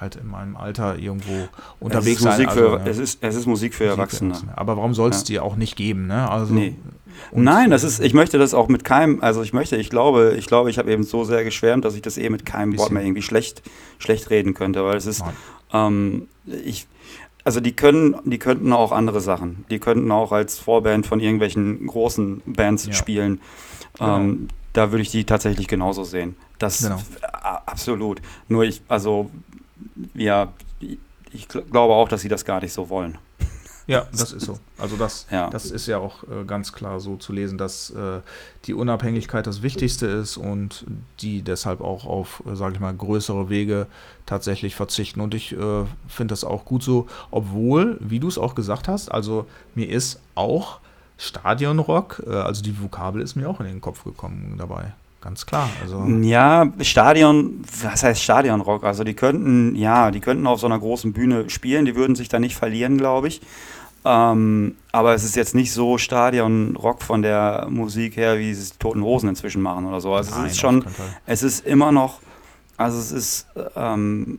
halt in meinem Alter irgendwo unterwegs sein. Also, für, ja. es, ist, es ist Musik für Musik Erwachsene. Für Aber warum soll es ja. die auch nicht geben? Ne? Also, nee. Nein, das ist, ich möchte das auch mit keinem, also ich möchte, ich glaube, ich glaube, ich habe eben so sehr geschwärmt, dass ich das eh mit keinem Wort mehr irgendwie schlecht, schlecht reden könnte, weil es ist, ähm, ich, also die können, die könnten auch andere Sachen. Die könnten auch als Vorband von irgendwelchen großen Bands ja. spielen. Genau. Ähm, da würde ich die tatsächlich genauso sehen. Das genau. absolut. Nur ich, also ja, ich glaube auch, dass sie das gar nicht so wollen. Ja, das ist so. Also das, ja. das ist ja auch äh, ganz klar so zu lesen, dass äh, die Unabhängigkeit das Wichtigste ist und die deshalb auch auf, äh, sage ich mal, größere Vege tatsächlich verzichten. Und ich äh, finde das auch gut so, obwohl, wie du es auch gesagt hast, also mir ist auch Stadionrock, äh, also die Vokabel ist mir auch in den Kopf gekommen dabei. Ganz klar. Also. Ja, Stadion, was heißt Stadionrock? Also die könnten, ja, die könnten auf so einer großen Bühne spielen, die würden sich da nicht verlieren, glaube ich. Ähm, aber es ist jetzt nicht so Stadionrock von der Musik her, wie es die Toten Hosen inzwischen machen oder so. Also Nein, es ist schon, es ist immer noch, also es ist ähm,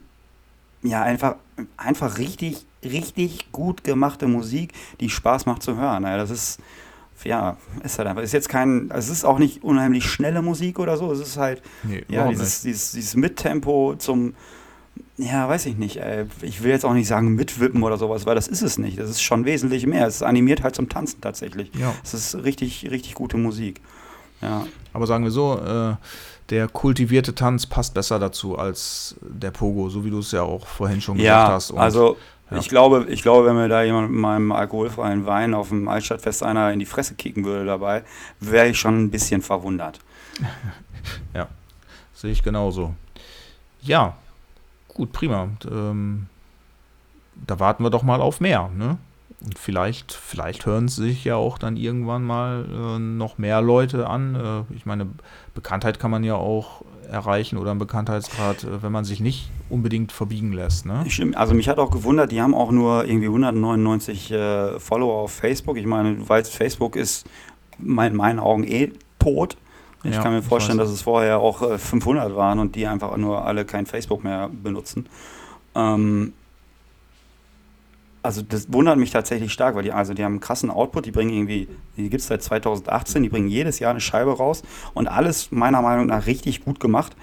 ja einfach, einfach richtig, richtig gut gemachte Musik, die Spaß macht zu hören. Ja, das ist ja, ist halt einfach. Ist jetzt kein, es ist auch nicht unheimlich schnelle Musik oder so. Es ist halt, nee, ja, dieses, dieses, dieses Mittempo zum, ja, weiß ich nicht. Ey. Ich will jetzt auch nicht sagen mitwippen oder sowas, weil das ist es nicht. Das ist schon wesentlich mehr. Es animiert halt zum Tanzen tatsächlich. Ja. Es ist richtig, richtig gute Musik. Ja. Aber sagen wir so, äh, der kultivierte Tanz passt besser dazu als der Pogo, so wie du es ja auch vorhin schon gesagt ja, hast. Und also Ja. Ich, glaube, ich glaube, wenn mir da jemand mit meinem alkoholfreien Wein auf dem Altstadtfest einer in die Fresse kicken würde dabei, wäre ich schon ein bisschen verwundert. ja, sehe ich genauso. Ja, gut, prima. Ähm, da warten wir doch mal auf mehr. Ne? Und vielleicht, vielleicht hören sich ja auch dann irgendwann mal äh, noch mehr Leute an. Äh, ich meine, Bekanntheit kann man ja auch erreichen oder einen Bekanntheitsgrad, äh, wenn man sich nicht unbedingt verbiegen lässt. Ne? Also mich hat auch gewundert, die haben auch nur irgendwie 199 äh, Follower auf Facebook. Ich meine, du weißt, Facebook ist in meinen Augen eh tot. Ich ja, kann mir vorstellen, dass es vorher auch äh, 500 waren und die einfach nur alle kein Facebook mehr benutzen. Ähm, also das wundert mich tatsächlich stark, weil die, also die haben einen krassen Output, die bringen irgendwie, die gibt es seit 2018, die bringen jedes Jahr eine Scheibe raus und alles meiner Meinung nach richtig gut gemacht.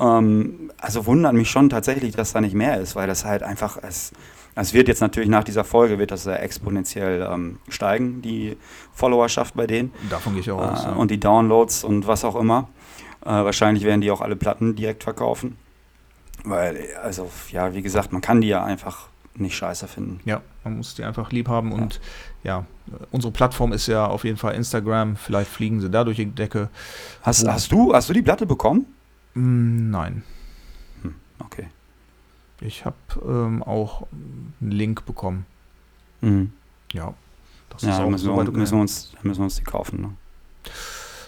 Ähm, also wundert mich schon tatsächlich, dass da nicht mehr ist, weil das halt einfach, es, es wird jetzt natürlich nach dieser Folge, wird das äh, exponentiell ähm, steigen, die Followerschaft bei denen. Davon gehe ich auch aus. Äh, ja. Und die Downloads und was auch immer. Äh, wahrscheinlich werden die auch alle Platten direkt verkaufen. Weil, also, ja, wie gesagt, man kann die ja einfach nicht scheiße finden. Ja, man muss die einfach lieb haben und ja, unsere Plattform ist ja auf jeden Fall Instagram. Vielleicht fliegen sie da durch die Decke. Hast, hast, du, hast du die Platte bekommen? Mm, nein. Hm, okay. Ich habe ähm, auch einen Link bekommen. Mhm. Ja, das ja, ist auch müssen, so wir, müssen, wir uns, müssen wir uns die kaufen. Ne?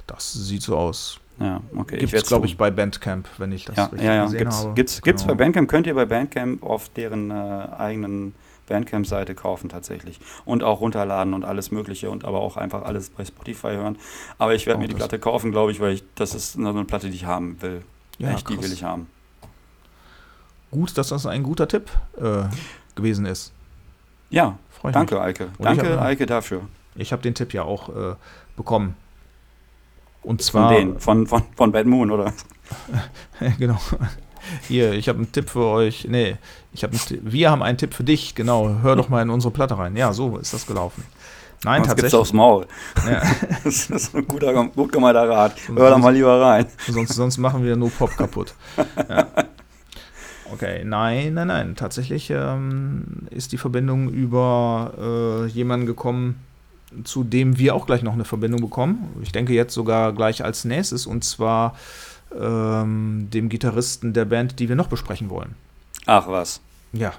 Das sieht so aus. Ja, okay. Gibt es, glaube ich, bei Bandcamp, wenn ich das ja, richtig ja, ja. gesehen gibt's, habe. Gibt es genau. bei Bandcamp, könnt ihr bei Bandcamp auf deren äh, eigenen Bandcamp-Seite kaufen tatsächlich. Und auch runterladen und alles mögliche und aber auch einfach alles bei Spotify hören. Aber ich werde oh, mir die Platte kaufen, glaube ich, weil ich, das ist eine Platte, die ich haben will. Ja, Echt, die will ich haben. Gut, dass das ein guter Tipp äh, gewesen ist. Ja, danke, mich. Eike. Danke, hab, Eike, dafür. Ich habe den Tipp ja auch äh, bekommen. Und zwar. Von denen, von, von, von Bad Moon, oder? genau. Hier, ich habe einen Tipp für euch. Nee, ich hab wir haben einen Tipp für dich. Genau, hör doch mal in unsere Platte rein. Ja, so ist das gelaufen. Nein, Sonst tatsächlich. Gibt's aufs Maul. Ja. das ist ein guter, gut gemeinter Rat. Hör doch mal lieber rein. Sonst, sonst machen wir nur Pop kaputt. Ja. Okay, nein, nein, nein. Tatsächlich ähm, ist die Verbindung über äh, jemanden gekommen, zu dem wir auch gleich noch eine Verbindung bekommen. Ich denke jetzt sogar gleich als nächstes und zwar ähm, dem Gitarristen der Band, die wir noch besprechen wollen. Ach was. Ja.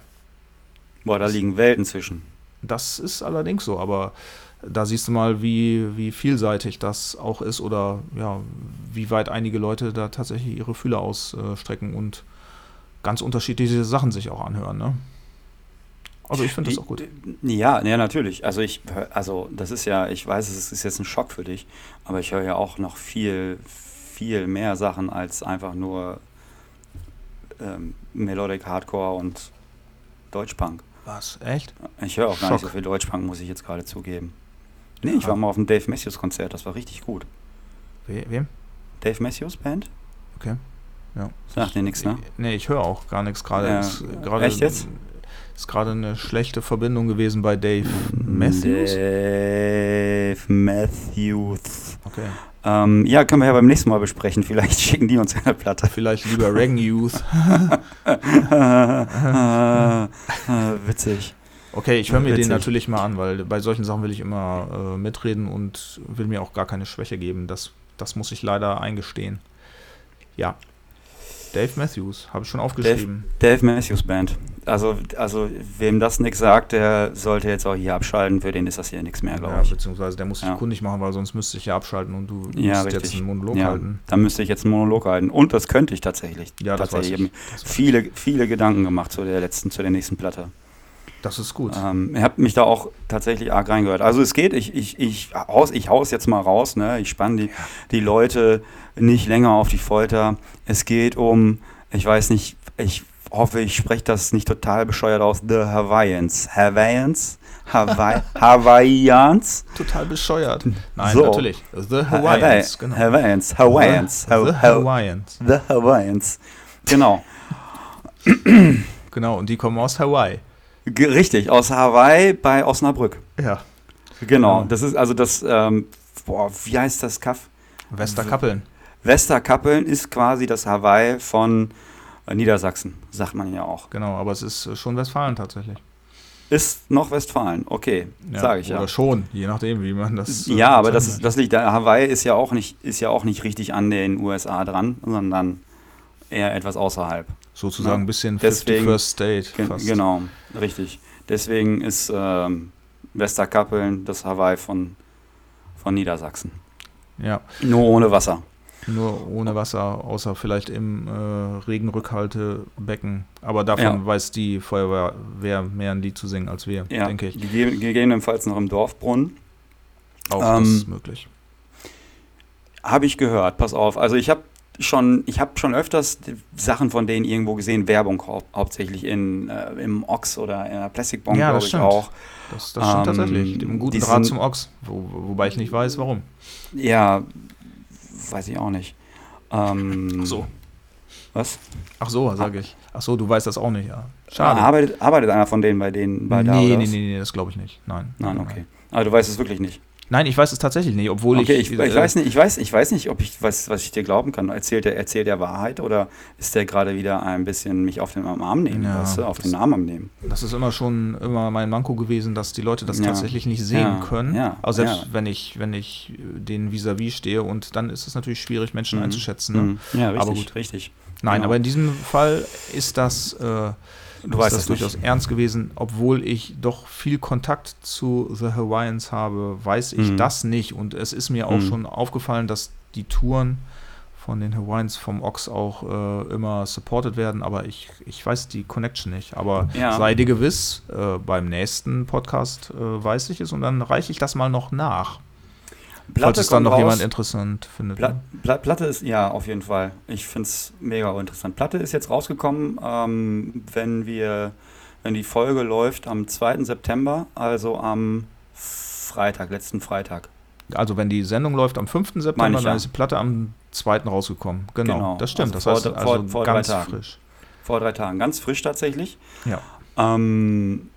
Boah, da liegen Welten zwischen. Das ist allerdings so, aber da siehst du mal, wie, wie vielseitig das auch ist oder ja, wie weit einige Leute da tatsächlich ihre Fühler ausstrecken und ganz unterschiedliche Sachen sich auch anhören. Ne? Also ich finde das auch gut. Ja, ja, natürlich. Also ich, also das ist ja, ich weiß, es ist jetzt ein Schock für dich, aber ich höre ja auch noch viel, viel mehr Sachen als einfach nur ähm, Melodic Hardcore und Deutschpunk. Was? Echt? Ich höre auch Schock. gar nicht so viel Deutschpunk, muss ich jetzt gerade zugeben. Nee, ich war mal auf dem Dave Matthews Konzert, das war richtig gut. We wem? Dave Matthews Band. Okay. Ja. Sagt dir nichts, ne? Nee, ich höre auch gar nichts gerade. Ja. Echt jetzt? Ist gerade eine schlechte Verbindung gewesen bei Dave Matthews. Dave Matthews. Okay. Ähm, ja, können wir ja beim nächsten Mal besprechen. Vielleicht schicken die uns eine Platte. Vielleicht lieber Regen Youth. Witzig. Okay, ich höre mir Witzig. den natürlich mal an, weil bei solchen Sachen will ich immer äh, mitreden und will mir auch gar keine Schwäche geben. Das, das muss ich leider eingestehen. Ja, Dave Matthews, habe ich schon aufgeschrieben. Dave, Dave, Matthews Band. Also, also wem das nichts sagt, der sollte jetzt auch hier abschalten. Für den ist das hier nichts mehr, glaube ja, ich. Beziehungsweise der muss sich ja. kundig machen, weil sonst müsste ich ja abschalten und du ja, müsstest jetzt einen Monolog ja, halten. Dann müsste ich jetzt einen Monolog halten. Und das könnte ich tatsächlich. Ja, das tatsächlich. weiß ich. Das viele, viele Gedanken gemacht zu der letzten, zu der nächsten Platte. Das ist gut. Ähm, ihr habt mich da auch tatsächlich arg reingehört. Also es geht, ich, ich, ich, haus, ich haus jetzt mal raus, ne? Ich spanne die, die Leute nicht länger auf die Folter. Es geht um ich weiß nicht, ich hoffe, ich spreche das nicht total bescheuert aus. The Hawaiians. Hawaiians? Hawaii Hawaiians? Total bescheuert. Nein, so. natürlich. The Hawaiians. Genau. Hawaiians. Hawaiians. The, the Hawaiians. The Hawaiians. Genau. genau, und die kommen aus Hawaii. Richtig, aus Hawaii bei Osnabrück. Ja. Genau, das ist also das, ähm, boah, wie heißt das Kaff? Westerkappeln. Westerkappeln ist quasi das Hawaii von äh, Niedersachsen, sagt man ja auch. Genau, aber es ist äh, schon Westfalen tatsächlich. ist noch Westfalen, okay, ja, sage ich ja. Oder schon, je nachdem, wie man das. Äh, ja, aber das, ist, das liegt, Hawaii ist ja, auch nicht, ist ja auch nicht richtig an den USA dran, sondern eher etwas außerhalb. Sozusagen ja. ein bisschen Deswegen, First State. Fast. Genau, richtig. Deswegen ist ähm, Westerkappeln das Hawaii von, von Niedersachsen. Ja. Nur ohne Wasser. Nur ohne Wasser, außer vielleicht im äh, Regenrückhaltebecken. Aber davon ja. weiß die Feuerwehr mehr ein Lied zu singen als wir, ja. denke ich. Gegebenenfalls noch im Dorfbrunnen. Auch ähm, das ist möglich. Habe ich gehört, pass auf. Also ich habe schon, ich habe schon öfters Sachen von denen irgendwo gesehen, Werbung hau hauptsächlich in, äh, im Ox oder in der Plastic Bomb, ja, glaube ich stimmt. auch. Das, das stimmt ähm, tatsächlich. Dem guten Draht zum Ox, wo, wobei ich nicht weiß, warum. Ja, weiß ich auch nicht. Ähm, Ach so. Was? Ach so, sage ich. Ach so, du weißt das auch nicht, ja. Schade. Arbeitet, arbeitet einer von denen bei denen bei nee, da? Nee, nee, nee, das glaube ich nicht. Nein. Nein, okay. Aber du weißt es wirklich nicht. Nein, ich weiß es tatsächlich nicht, obwohl okay, ich. ich, ich, weiß nicht, ich, weiß, ich weiß nicht, ob ich was, was ich dir glauben kann. Erzählt er erzählt der Wahrheit oder ist der gerade wieder ein bisschen mich auf den Arm nehmen, ja, weißt du, auf den Arm am nehmen? Das ist immer schon immer mein Manko gewesen, dass die Leute das ja. tatsächlich nicht sehen ja. können. Ja. Also selbst wenn ich, wenn ich den vis-à-vis -vis stehe und dann ist es natürlich schwierig, Menschen mhm. einzuschätzen. Ne? Mhm. Ja, richtig, aber gut. richtig. Nein, genau. aber in diesem Fall ist das. Äh, Du weißt das durchaus nicht. ernst gewesen, obwohl ich doch viel Kontakt zu The Hawaiians habe, weiß ich mhm. das nicht. Und es ist mir auch mhm. schon aufgefallen, dass die Touren von den Hawaiians vom Ox auch äh, immer supported werden, aber ich, ich weiß die Connection nicht. Aber ja. sei dir gewiss, äh, beim nächsten Podcast äh, weiß ich es und dann reiche ich das mal noch nach. Platte falls es dann noch raus. jemand interessant findet. Pla Pla Platte ist, ja, auf jeden Fall. Ich finde es mega interessant. Platte ist jetzt rausgekommen, ähm, wenn wir, wenn die Folge läuft am 2. September, also am Freitag, letzten Freitag. Also wenn die Sendung läuft am 5. September, ich, dann ja. ist die Platte am 2. rausgekommen. Genau, genau. das stimmt. Also das vor, heißt also vor, vor ganz drei frisch. Vor drei Tagen, ganz frisch tatsächlich. Ja. Ähm,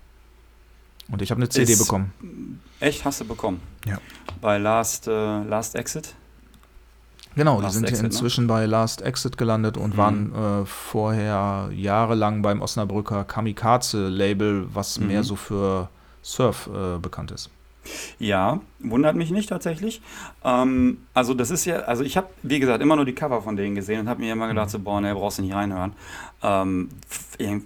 und ich habe eine CD bekommen. Echt, hast du bekommen? Ja. Bei Last, äh, Last Exit? Genau, Last die sind Exit, ne? inzwischen ne? bei Last Exit gelandet und mhm. waren äh, vorher jahrelang beim Osnabrücker Kamikaze-Label, was mhm. mehr so für Surf äh, bekannt ist. Ja, wundert mich nicht tatsächlich. Ähm, also das ist ja, also ich habe, wie gesagt, immer nur die Cover von denen gesehen und habe mir immer gedacht, so, boah, ne, brauchst du nicht reinhören. Ähm,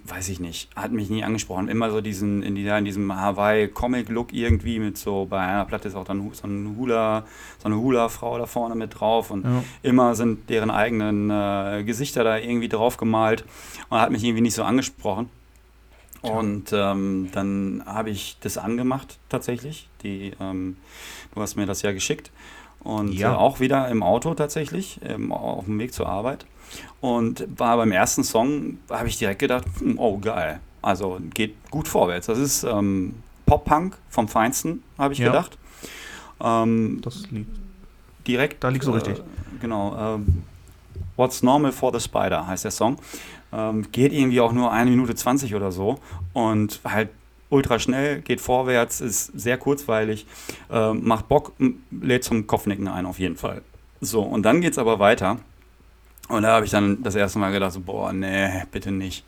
weiß ich nicht, hat mich nie angesprochen. Immer so diesen, in, die, in diesem Hawaii-Comic-Look irgendwie mit so, bei einer Platte ist auch dann so, ein Hula, so eine Hula-Frau da vorne mit drauf und ja. immer sind deren eigenen äh, Gesichter da irgendwie drauf gemalt und hat mich irgendwie nicht so angesprochen. Und ähm, dann habe ich das angemacht tatsächlich. Die, ähm, du hast mir das ja geschickt. Und ja. äh, auch wieder im Auto tatsächlich, ähm, auf dem Weg zur Arbeit. Und war beim ersten Song, habe ich direkt gedacht, hm, oh geil. Also geht gut vorwärts. Das ist ähm, Pop-Punk vom Feinsten, habe ich ja. gedacht. Ähm, das liegt direkt. Da liegt so richtig. Äh, genau. Äh, What's Normal for the Spider heißt der Song. Ähm, geht irgendwie auch nur eine Minute 20 oder so und halt ultra schnell, geht vorwärts, ist sehr kurzweilig, äh, macht Bock, lädt zum Kopfnicken ein auf jeden Fall. So, und dann geht es aber weiter. Und da habe ich dann das erste Mal gedacht, so, boah, nee, bitte nicht.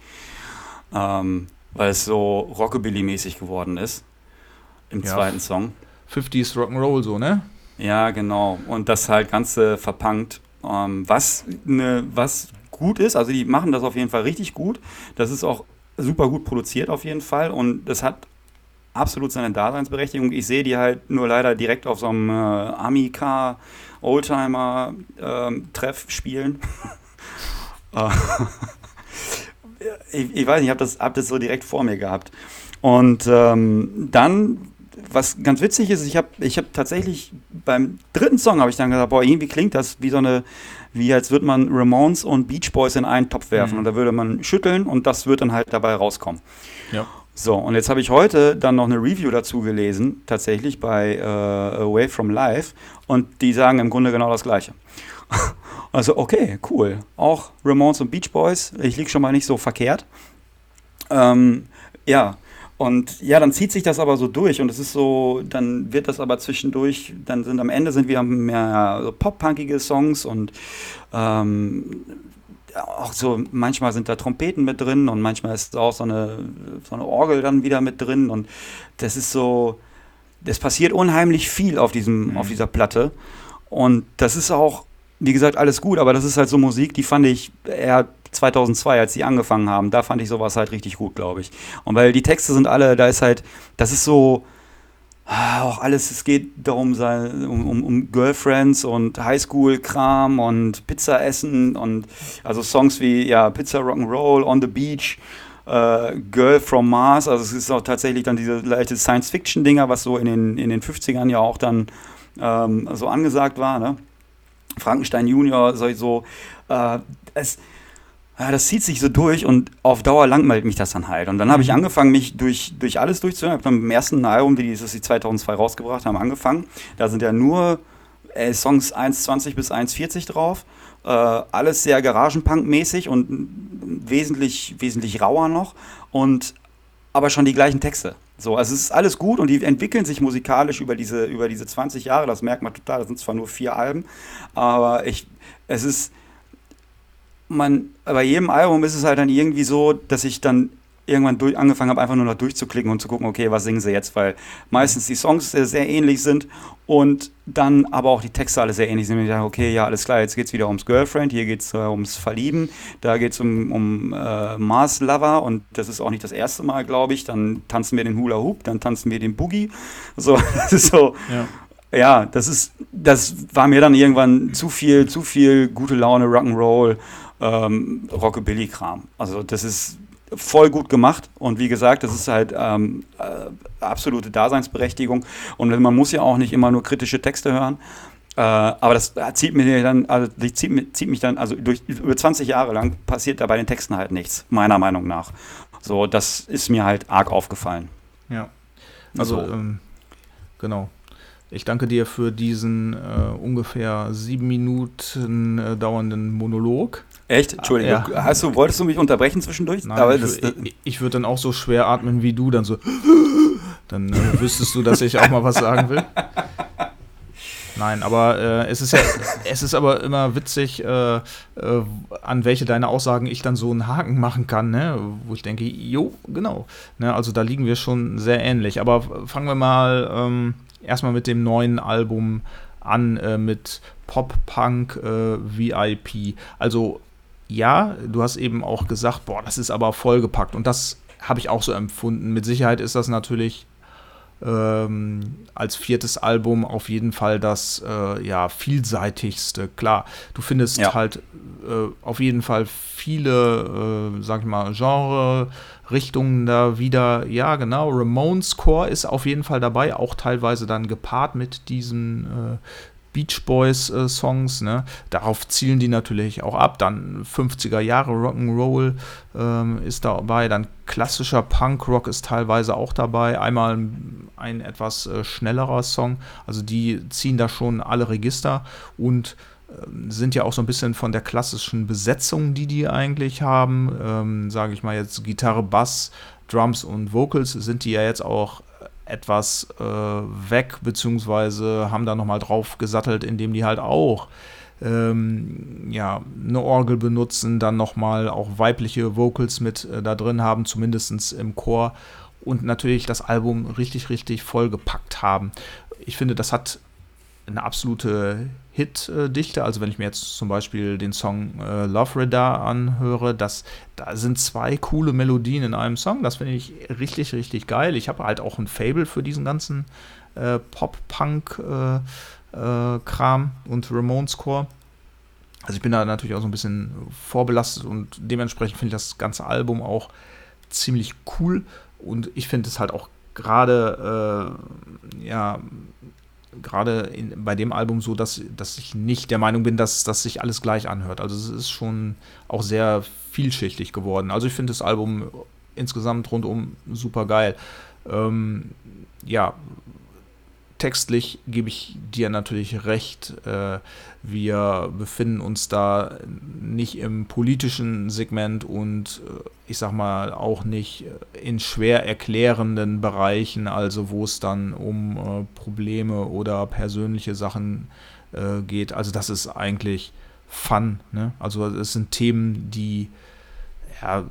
Ähm, weil es so Rockabilly-mäßig geworden ist im ja, zweiten Song. 50s Rock'n'Roll so, ne? Ja, genau. Und das halt Ganze verpunkt. Ähm, was, ne, was gut ist. Also die machen das auf jeden Fall richtig gut. Das ist auch super gut produziert auf jeden Fall und das hat absolut seine Daseinsberechtigung. Ich sehe die halt nur leider direkt auf so einem äh, Amica Oldtimer ähm, Treff spielen. Äh, ich, ich, weiß nicht, ich habe das, hab das so direkt vor mir gehabt. Und ähm, dann, was ganz witzig ist, ich habe ich hab tatsächlich beim dritten Song habe ich dann gesagt, boah, irgendwie klingt das wie so eine wie als würde man Ramones und Beach Boys in einen Topf werfen. Mhm. Und da würde man schütteln und das wird dann halt dabei rauskommen. Ja. So, und jetzt habe ich heute dann noch eine Review dazu gelesen, tatsächlich bei äh, Away from Life, und die sagen im Grunde genau das Gleiche. also, okay, cool. Auch Ramones und Beach Boys, ich liege schon mal nicht so verkehrt. Ähm, ja, und ja, dann zieht sich das aber so durch und es ist so, dann wird das aber zwischendurch, dann sind am Ende sind wieder mehr so pop-punkige Songs und ähm, auch so, manchmal sind da Trompeten mit drin und manchmal ist auch so eine, so eine Orgel dann wieder mit drin und das ist so, es passiert unheimlich viel auf, diesem, mhm. auf dieser Platte und das ist auch, wie gesagt, alles gut, aber das ist halt so Musik, die fand ich eher 2002, als sie angefangen haben, da fand ich sowas halt richtig gut, glaube ich. Und weil die Texte sind alle, da ist halt, das ist so, auch alles, es geht darum, um, um, um Girlfriends und Highschool-Kram und Pizza essen und also Songs wie ja, Pizza Rock'n'Roll, On the Beach, äh, Girl from Mars, also es ist auch tatsächlich dann diese leichte Science-Fiction-Dinger, was so in den, in den 50ern ja auch dann ähm, so angesagt war, ne? Frankenstein Junior, so, äh, es, ja, das zieht sich so durch und auf Dauer langweilt mich das dann halt. Und dann habe ich mhm. angefangen, mich durch, durch alles durchzuhören. Ich habe beim ersten Album, die, das sie 2002 rausgebracht haben, angefangen. Da sind ja nur äh, Songs 1,20 bis 1,40 drauf. Äh, alles sehr Garagenpunk-mäßig und wesentlich, wesentlich rauer noch. Und aber schon die gleichen Texte. So, also es ist alles gut und die entwickeln sich musikalisch über diese, über diese 20 Jahre. Das merkt man total. Das sind zwar nur vier Alben, aber ich, es ist man, bei jedem Album ist es halt dann irgendwie so, dass ich dann irgendwann durch, angefangen habe, einfach nur noch durchzuklicken und zu gucken, okay, was singen sie jetzt, weil meistens die Songs sehr, sehr ähnlich sind und dann aber auch die Texte alle sehr ähnlich sind. Und ich dachte, okay, ja, alles klar, jetzt geht es wieder ums Girlfriend, hier geht es äh, ums Verlieben, da geht es um, um äh, Mars Lover und das ist auch nicht das erste Mal, glaube ich. Dann tanzen wir den Hula Hoop, dann tanzen wir den Boogie. So, das ist so. Ja ja, das ist, das war mir dann irgendwann zu viel, zu viel gute Laune, Rock'n'Roll ähm, Rockabilly-Kram. Also das ist voll gut gemacht und wie gesagt, das ist halt ähm, äh, absolute Daseinsberechtigung und man muss ja auch nicht immer nur kritische Texte hören. Äh, aber das zieht mich dann, also zieht, zieht mich dann, also durch über 20 Jahre lang passiert da bei den Texten halt nichts, meiner Meinung nach. So, das ist mir halt arg aufgefallen. Ja. Also, so. ähm, genau. Ich danke dir für diesen äh, ungefähr sieben Minuten äh, dauernden Monolog. Echt? Entschuldigung. Ja. Hast du, wolltest du mich unterbrechen zwischendurch? Nein, Aber ich, das, ich, ich würde dann auch so schwer atmen wie du, dann so. Dann äh, wüsstest du, dass ich auch mal was sagen will. Nein, aber äh, es ist ja, es ist aber immer witzig, äh, äh, an welche deine Aussagen ich dann so einen Haken machen kann, ne? wo ich denke, jo, genau. Ne? Also da liegen wir schon sehr ähnlich. Aber fangen wir mal ähm, erstmal mit dem neuen Album an, äh, mit Pop Punk äh, VIP. Also ja, du hast eben auch gesagt, boah, das ist aber vollgepackt. Und das habe ich auch so empfunden. Mit Sicherheit ist das natürlich ähm, als viertes Album auf jeden Fall das äh, ja, vielseitigste. Klar, du findest ja. halt äh, auf jeden Fall viele, äh, sag ich mal, Genre-Richtungen da wieder. Ja, genau, Ramones Core ist auf jeden Fall dabei, auch teilweise dann gepaart mit diesen äh, Beach Boys äh, Songs, ne? Darauf zielen die natürlich auch ab. Dann 50er Jahre Rock'n'Roll ähm, ist dabei, dann klassischer Punkrock ist teilweise auch dabei. Einmal ein etwas äh, schnellerer Song. Also die ziehen da schon alle Register und ähm, sind ja auch so ein bisschen von der klassischen Besetzung, die die eigentlich haben. Ähm, Sage ich mal jetzt Gitarre, Bass, Drums und Vocals sind die ja jetzt auch etwas äh, weg, beziehungsweise haben da nochmal drauf gesattelt, indem die halt auch ähm, ja, eine Orgel benutzen, dann nochmal auch weibliche Vocals mit äh, da drin haben, zumindest im Chor und natürlich das Album richtig, richtig vollgepackt haben. Ich finde, das hat eine absolute Hit-Dichte. Also wenn ich mir jetzt zum Beispiel den Song äh, Love Radar anhöre, das, da sind zwei coole Melodien in einem Song. Das finde ich richtig, richtig geil. Ich habe halt auch ein Fable für diesen ganzen äh, Pop-Punk-Kram äh, und Ramones-Core. Also ich bin da natürlich auch so ein bisschen vorbelastet und dementsprechend finde ich das ganze Album auch ziemlich cool. Und ich finde es halt auch gerade, äh, ja, gerade bei dem Album so, dass, dass ich nicht der Meinung bin, dass, dass sich alles gleich anhört. Also es ist schon auch sehr vielschichtig geworden. Also ich finde das Album insgesamt rundum super geil. Ähm, ja, textlich gebe ich dir natürlich recht. Äh, wir befinden uns da nicht im politischen Segment und äh, ich sag mal auch nicht in schwer erklärenden Bereichen, also wo es dann um äh, Probleme oder persönliche Sachen äh, geht. Also das ist eigentlich Fun. Ne? Also es sind Themen, die ja,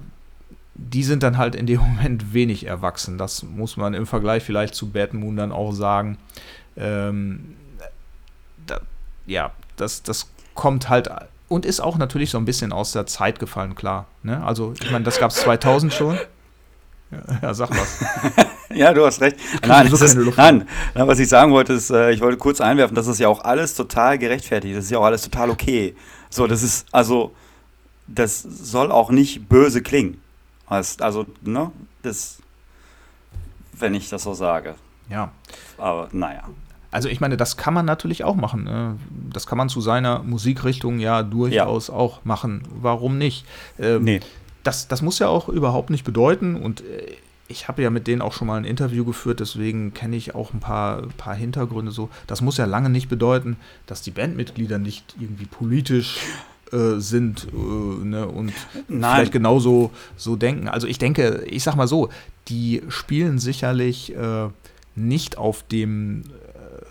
die sind dann halt in dem Moment wenig erwachsen. Das muss man im Vergleich vielleicht zu Bad Moon dann auch sagen. Ähm, da, ja, das, das kommt halt und ist auch natürlich so ein bisschen aus der Zeit gefallen, klar. Ne? Also, ich meine, das gab es 2000 schon. Ja, sag was. ja, du hast recht. Nein, so ist, nein, was ich sagen wollte, ist, äh, ich wollte kurz einwerfen, das ist ja auch alles total gerechtfertigt. Das ist ja auch alles total okay. So, das ist, also, das soll auch nicht böse klingen. Also, ne, das, wenn ich das so sage. Ja. Aber naja. Also ich meine, das kann man natürlich auch machen. Ne? Das kann man zu seiner Musikrichtung ja durchaus ja. auch machen. Warum nicht? Ähm, nee. das, das muss ja auch überhaupt nicht bedeuten und äh, ich habe ja mit denen auch schon mal ein Interview geführt, deswegen kenne ich auch ein paar, paar Hintergründe so. Das muss ja lange nicht bedeuten, dass die Bandmitglieder nicht irgendwie politisch äh, sind äh, ne, und Nein. vielleicht genauso so denken. Also ich denke, ich sag mal so, die spielen sicherlich äh, nicht auf dem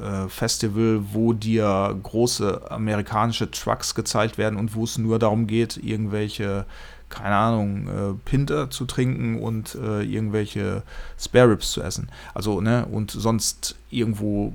äh, Festival, wo dir große amerikanische Trucks gezeigt werden und wo es nur darum geht, irgendwelche, keine Ahnung, äh, Pinter zu trinken und äh, irgendwelche Spare Ribs zu essen. Also, ne, und sonst irgendwo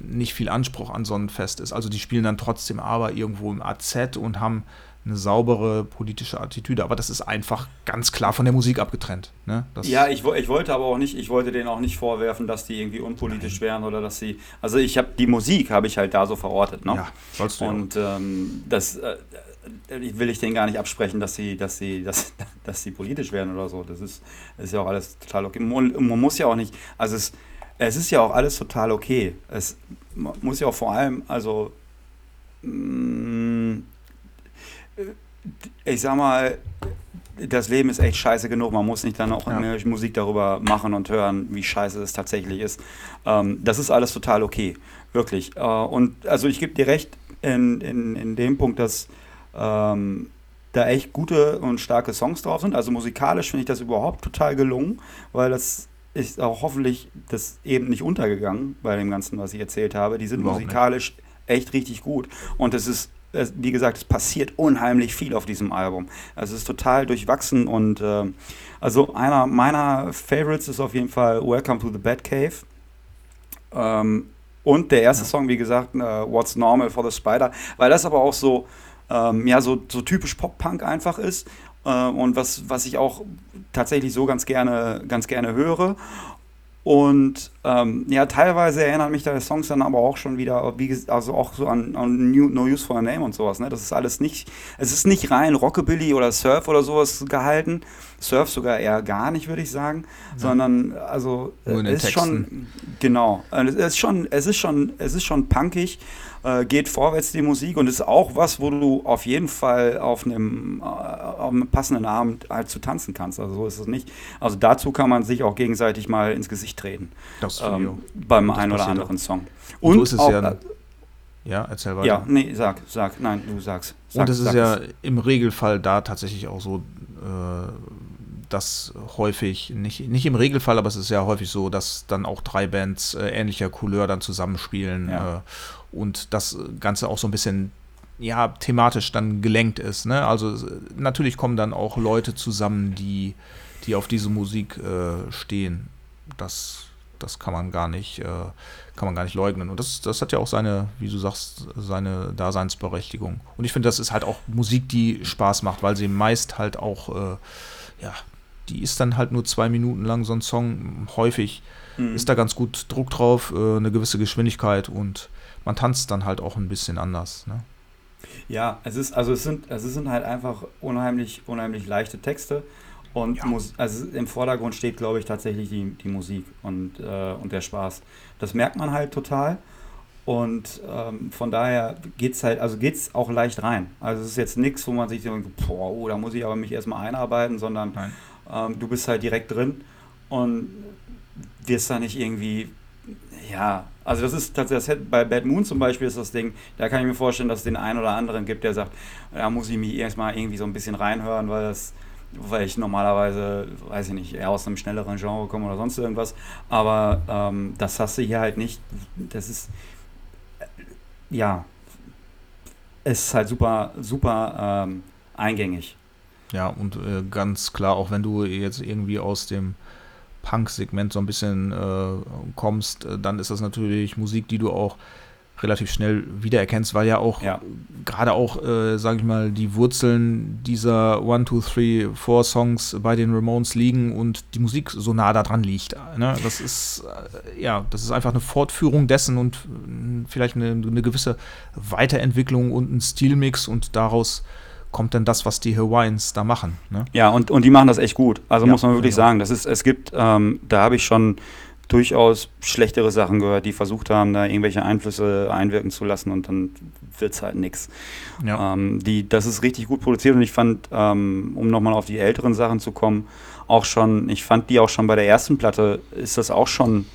nicht viel Anspruch an so ein Fest ist. Also die spielen dann trotzdem aber irgendwo im AZ und haben eine saubere politische Attitüde. Aber das ist einfach ganz klar von der Musik abgetrennt. Ne? ja, ich, ich wollte aber auch nicht, ich wollte denen auch nicht vorwerfen, dass die irgendwie unpolitisch Nein. wären oder dass sie. Also ich habe die Musik habe ich halt da so verortet, ne? Ja, sollst du. Und ähm, das äh, will ich denen gar nicht absprechen, dass sie, dass sie, dass, dass sie politisch wären oder so. Das ist, ist ja auch alles total okay. Man, man muss ja auch nicht, also es, es ist ja auch alles total okay. Es muss ja auch vor allem, also mm, ich sag mal, das Leben ist echt scheiße genug. Man muss nicht dann auch ja. Musik darüber machen und hören, wie scheiße es tatsächlich ist. Ähm, das ist alles total okay, wirklich. Äh, und also ich gebe dir recht in, in, in dem Punkt, dass ähm, da echt gute und starke Songs drauf sind. Also musikalisch finde ich das überhaupt total gelungen, weil das ist auch hoffentlich das eben nicht untergegangen bei dem Ganzen, was ich erzählt habe. Die sind überhaupt musikalisch nicht. echt richtig gut. Und es ist wie gesagt, es passiert unheimlich viel auf diesem Album. Also es ist total durchwachsen und äh, also einer meiner Favorites ist auf jeden Fall Welcome to the Batcave. Ähm, und der erste ja. Song, wie gesagt, äh, What's Normal for the Spider, weil das aber auch so, ähm, ja, so, so typisch Pop-Punk einfach ist. Äh, und was, was ich auch tatsächlich so ganz gerne, ganz gerne höre. Und ähm, ja, teilweise erinnern mich da die Songs dann aber auch schon wieder, wie, also auch so an, an New, No Use for a Name und sowas. Ne? Das ist alles nicht, es ist nicht rein Rockabilly oder Surf oder sowas gehalten. Surf sogar eher gar nicht, würde ich sagen, ja. sondern also es ist schon, genau, es ist schon, es ist schon, es ist schon punkig äh, geht vorwärts die Musik und ist auch was, wo du auf jeden Fall auf einem, äh, auf einem passenden Abend halt zu tanzen kannst. Also so ist es nicht. Also dazu kann man sich auch gegenseitig mal ins Gesicht treten. Das ähm, beim das einen oder anderen auch. Song. Und, und so ist es auch, ja. Ja, erzähl weiter. Ja, nee, sag, sag, nein, du sagst. Sag, und es ist ja im Regelfall da tatsächlich auch so, äh, dass häufig, nicht, nicht im Regelfall, aber es ist ja häufig so, dass dann auch drei Bands äh, ähnlicher Couleur dann zusammenspielen ja. äh, und das Ganze auch so ein bisschen ja, thematisch dann gelenkt ist. Ne? Also natürlich kommen dann auch Leute zusammen, die, die auf diese Musik äh, stehen. Das, das kann man gar nicht, äh, kann man gar nicht leugnen. Und das, das hat ja auch seine, wie du sagst, seine Daseinsberechtigung. Und ich finde, das ist halt auch Musik, die Spaß macht, weil sie meist halt auch, äh, ja, die ist dann halt nur zwei Minuten lang so ein Song. Häufig mhm. ist da ganz gut Druck drauf, äh, eine gewisse Geschwindigkeit und man tanzt dann halt auch ein bisschen anders. Ne? Ja, es ist, also es sind, es sind halt einfach unheimlich, unheimlich leichte Texte. Und ja. also im Vordergrund steht, glaube ich, tatsächlich die, die Musik und, äh, und der Spaß. Das merkt man halt total. Und ähm, von daher geht es halt, also geht es auch leicht rein. Also es ist jetzt nichts, wo man sich denkt, boah, oh, da muss ich aber mich erstmal einarbeiten, sondern ähm, du bist halt direkt drin und wirst da nicht irgendwie ja, also das ist tatsächlich, bei Bad Moon zum Beispiel ist das Ding, da kann ich mir vorstellen, dass es den einen oder anderen gibt, der sagt, da muss ich mich erstmal irgendwie so ein bisschen reinhören, weil das, weil ich normalerweise, weiß ich nicht, eher aus einem schnelleren Genre komme oder sonst irgendwas. Aber ähm, das hast du hier halt nicht. Das ist, äh, ja, es ist halt super, super ähm, eingängig. Ja, und äh, ganz klar, auch wenn du jetzt irgendwie aus dem Punk-Segment so ein bisschen äh, kommst, äh, dann ist das natürlich Musik, die du auch relativ schnell wiedererkennst, weil ja auch ja. gerade auch, äh, sage ich mal, die Wurzeln dieser One, Two, Three, Four Songs bei den Ramones liegen und die Musik so nah da dran liegt. Ne? Das ist äh, ja, das ist einfach eine Fortführung dessen und äh, vielleicht eine, eine, gewisse Weiterentwicklung und ein Stilmix und daraus kommt dann das, was die Hawaiians da machen. Ne? Ja, und, und die machen das echt gut. Also ja, muss man wirklich genau. sagen, das ist, es gibt, ähm, da habe ich schon durchaus schlechtere Sachen gehört, die versucht haben, da irgendwelche Einflüsse einwirken zu lassen und dann wird es halt nichts. Ja. Ähm, das ist richtig gut produziert und ich fand, ähm, um nochmal auf die älteren Sachen zu kommen, auch schon, ich fand die auch schon bei der ersten Platte, ist das auch schon,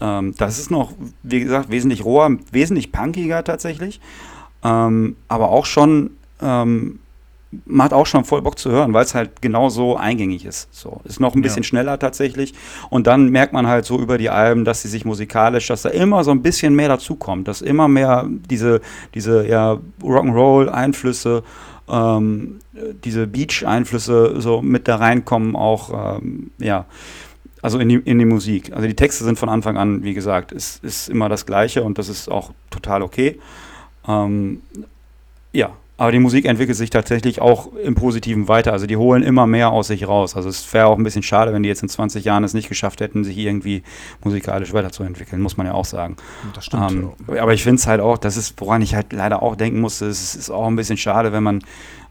ähm, das ist noch, wie gesagt, wesentlich roher, wesentlich punkiger tatsächlich, ähm, aber auch schon ähm, macht auch schon voll Bock zu hören, weil es halt genau so eingängig ist. So ist noch ein bisschen ja. schneller tatsächlich und dann merkt man halt so über die Alben, dass sie sich musikalisch, dass da immer so ein bisschen mehr dazukommt, dass immer mehr diese diese ja Rock'n'Roll Einflüsse ähm, diese Beach-Einflüsse so mit da reinkommen, auch ähm, ja, also in die, in die Musik. Also die Texte sind von Anfang an, wie gesagt, ist, ist immer das Gleiche und das ist auch total okay. Ähm, ja, aber die Musik entwickelt sich tatsächlich auch im Positiven weiter. Also die holen immer mehr aus sich raus. Also es wäre auch ein bisschen schade, wenn die jetzt in 20 Jahren es nicht geschafft hätten, sich irgendwie musikalisch weiterzuentwickeln, muss man ja auch sagen. Das stimmt. Ähm, ja. Aber ich finde es halt auch, das ist, woran ich halt leider auch denken musste, es ist auch ein bisschen schade, wenn man,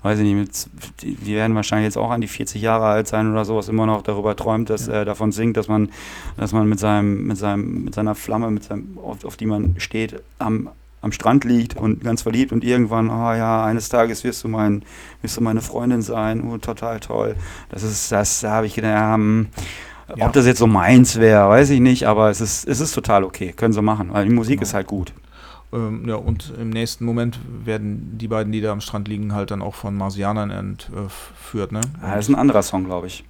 weiß ich nicht, die werden wahrscheinlich jetzt auch an die 40 Jahre alt sein oder sowas, immer noch darüber träumt, dass ja. er davon singt, dass man, dass man mit seinem, mit seinem, mit seiner Flamme, mit seinem, auf, auf die man steht, am am Strand liegt und ganz verliebt und irgendwann, oh ja, eines Tages wirst du mein, wirst du meine Freundin sein, oh, total toll. Das ist, das, da habe ich gedacht, ja, hm, ja. ob das jetzt so meins wäre, weiß ich nicht, aber es ist, es ist total okay, können sie machen, weil die Musik genau. ist halt gut. Ähm, ja, und im nächsten Moment werden die beiden, die da am Strand liegen, halt dann auch von Marsianern entführt, ne? Ja, das ist ein anderer Song, glaube ich.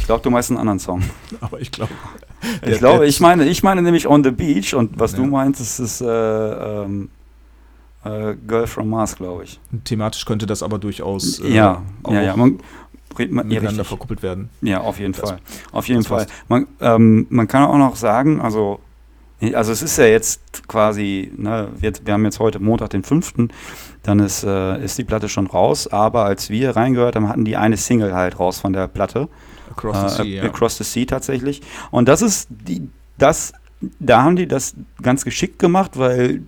Ich glaube, du meinst einen anderen Song. Aber ich glaube. Ich glaube, ich meine, ich meine nämlich On the Beach und was ja. du meinst, ist, ist äh, ähm, äh, Girl from Mars, glaube ich. Thematisch könnte das aber durchaus äh, ja, ja, ja, man, man, miteinander ja, verkuppelt werden. Ja, auf jeden das, Fall. Auf jeden Fall. Man, ähm, man kann auch noch sagen, also also es ist ja jetzt quasi, ne, wir, wir haben jetzt heute Montag den 5., dann ist, äh, ist die Platte schon raus, aber als wir reingehört haben, hatten die eine Single halt raus von der Platte. Across the äh, Sea, ja. Across the Sea tatsächlich. Und das ist die, das, da haben die das ganz geschickt gemacht, weil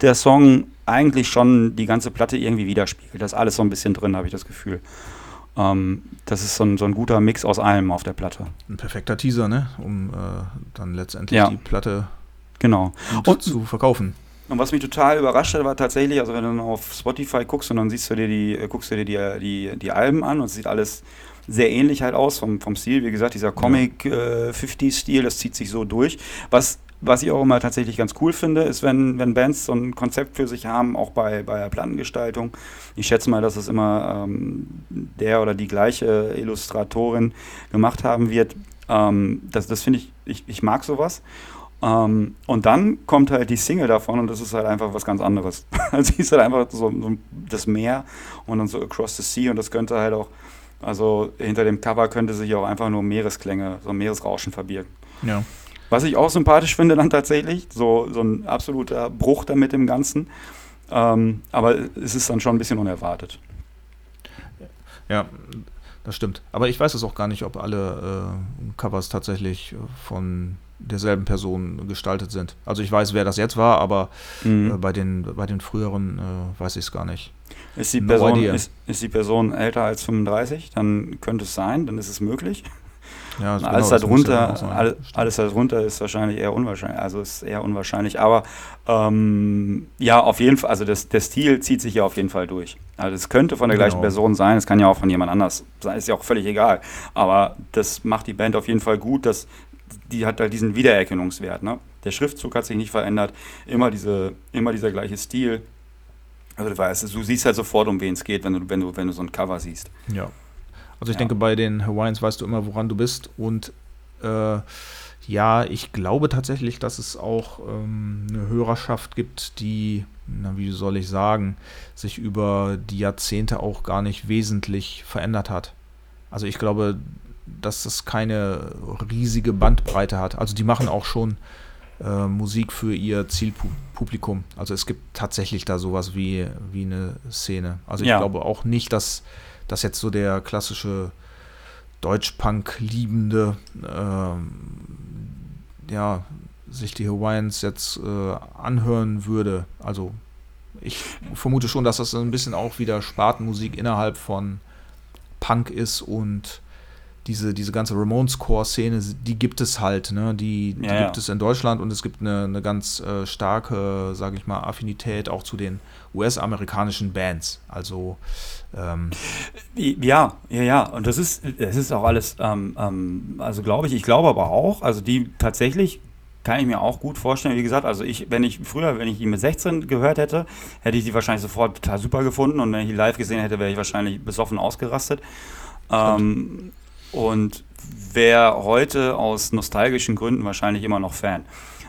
der Song eigentlich schon die ganze Platte irgendwie widerspiegelt. Das ist alles so ein bisschen drin, habe ich das Gefühl. Ähm, das ist so ein, so ein guter Mix aus allem auf der Platte. Ein perfekter Teaser, ne? Um äh, dann letztendlich ja. die Platte genau. und zu verkaufen. Und was mich total überrascht hat, war tatsächlich, also wenn du auf Spotify guckst und dann siehst du dir die, äh, guckst du dir die, die, die Alben an und es sieht alles sehr ähnlich halt aus vom, vom Stil. Wie gesagt, dieser Comic äh, 50-Stil, das zieht sich so durch. Was was ich auch immer tatsächlich ganz cool finde, ist, wenn, wenn Bands so ein Konzept für sich haben, auch bei, bei der Plattengestaltung. Ich schätze mal, dass es immer ähm, der oder die gleiche Illustratorin gemacht haben wird. Ähm, das das finde ich, ich, ich mag sowas. Ähm, und dann kommt halt die Single davon und das ist halt einfach was ganz anderes. also sie ist halt einfach so, so, das Meer und dann so Across the Sea und das könnte halt auch, also hinter dem Cover könnte sich auch einfach nur Meeresklänge, so Meeresrauschen verbirgen. Ja. Was ich auch sympathisch finde dann tatsächlich, so, so ein absoluter Bruch da mit dem Ganzen. Ähm, aber es ist dann schon ein bisschen unerwartet. Ja, das stimmt. Aber ich weiß es auch gar nicht, ob alle äh, Covers tatsächlich von derselben Person gestaltet sind. Also ich weiß, wer das jetzt war, aber mhm. äh, bei, den, bei den früheren äh, weiß ich es gar nicht. Ist die, Person, ist, ist die Person älter als 35? Dann könnte es sein, dann ist es möglich. Ja, alles, genau, darunter, ja alles, alles darunter ist wahrscheinlich eher unwahrscheinlich. Also ist eher unwahrscheinlich. Aber ähm, ja, auf jeden Fall, also das, der Stil zieht sich ja auf jeden Fall durch. Also es könnte von der genau. gleichen Person sein, es kann ja auch von jemand anders sein, ist ja auch völlig egal. Aber das macht die Band auf jeden Fall gut, dass die hat halt diesen Wiedererkennungswert. Ne? Der Schriftzug hat sich nicht verändert, immer, diese, immer dieser gleiche Stil. Also du, weißt, du siehst halt sofort, um wen es geht, wenn du, wenn, du, wenn du so ein Cover siehst. Ja. Also ich ja. denke, bei den Hawaiians weißt du immer, woran du bist. Und äh, Ja, ich glaube tatsächlich, dass es auch ähm, eine Hörerschaft gibt, die, na, wie soll ich sagen, sich über die Jahrzehnte auch gar nicht wesentlich verändert hat. Also ich glaube, dass das keine riesige Bandbreite hat. Also die machen auch schon äh, Musik für ihr Zielpublikum. Also es gibt tatsächlich da sowas wie, wie eine Szene. Also ich ja. glaube auch nicht, dass, dass jetzt so der klassische Deutschpunk-Liebende ähm, ja, sich die Hawaiians jetzt äh, anhören würde. Also ich vermute schon, dass das ein bisschen auch wieder Spartenmusik innerhalb von Punk ist und diese, diese ganze Ramones-Core-Szene, die gibt es halt, ne? Die, die ja, gibt ja. es in Deutschland und es gibt eine, eine ganz äh, starke, sage ich mal, Affinität auch zu den US-amerikanischen Bands. Also ähm ja, ja, ja. Und das ist, das ist auch alles, ähm, ähm, also glaube ich, ich glaube aber auch, also die tatsächlich kann ich mir auch gut vorstellen. Wie gesagt, also ich, wenn ich früher, wenn ich die mit 16 gehört hätte, hätte ich die wahrscheinlich sofort total super gefunden und wenn ich die live gesehen hätte, wäre ich wahrscheinlich besoffen ausgerastet. Ähm, und wäre heute aus nostalgischen Gründen wahrscheinlich immer noch Fan.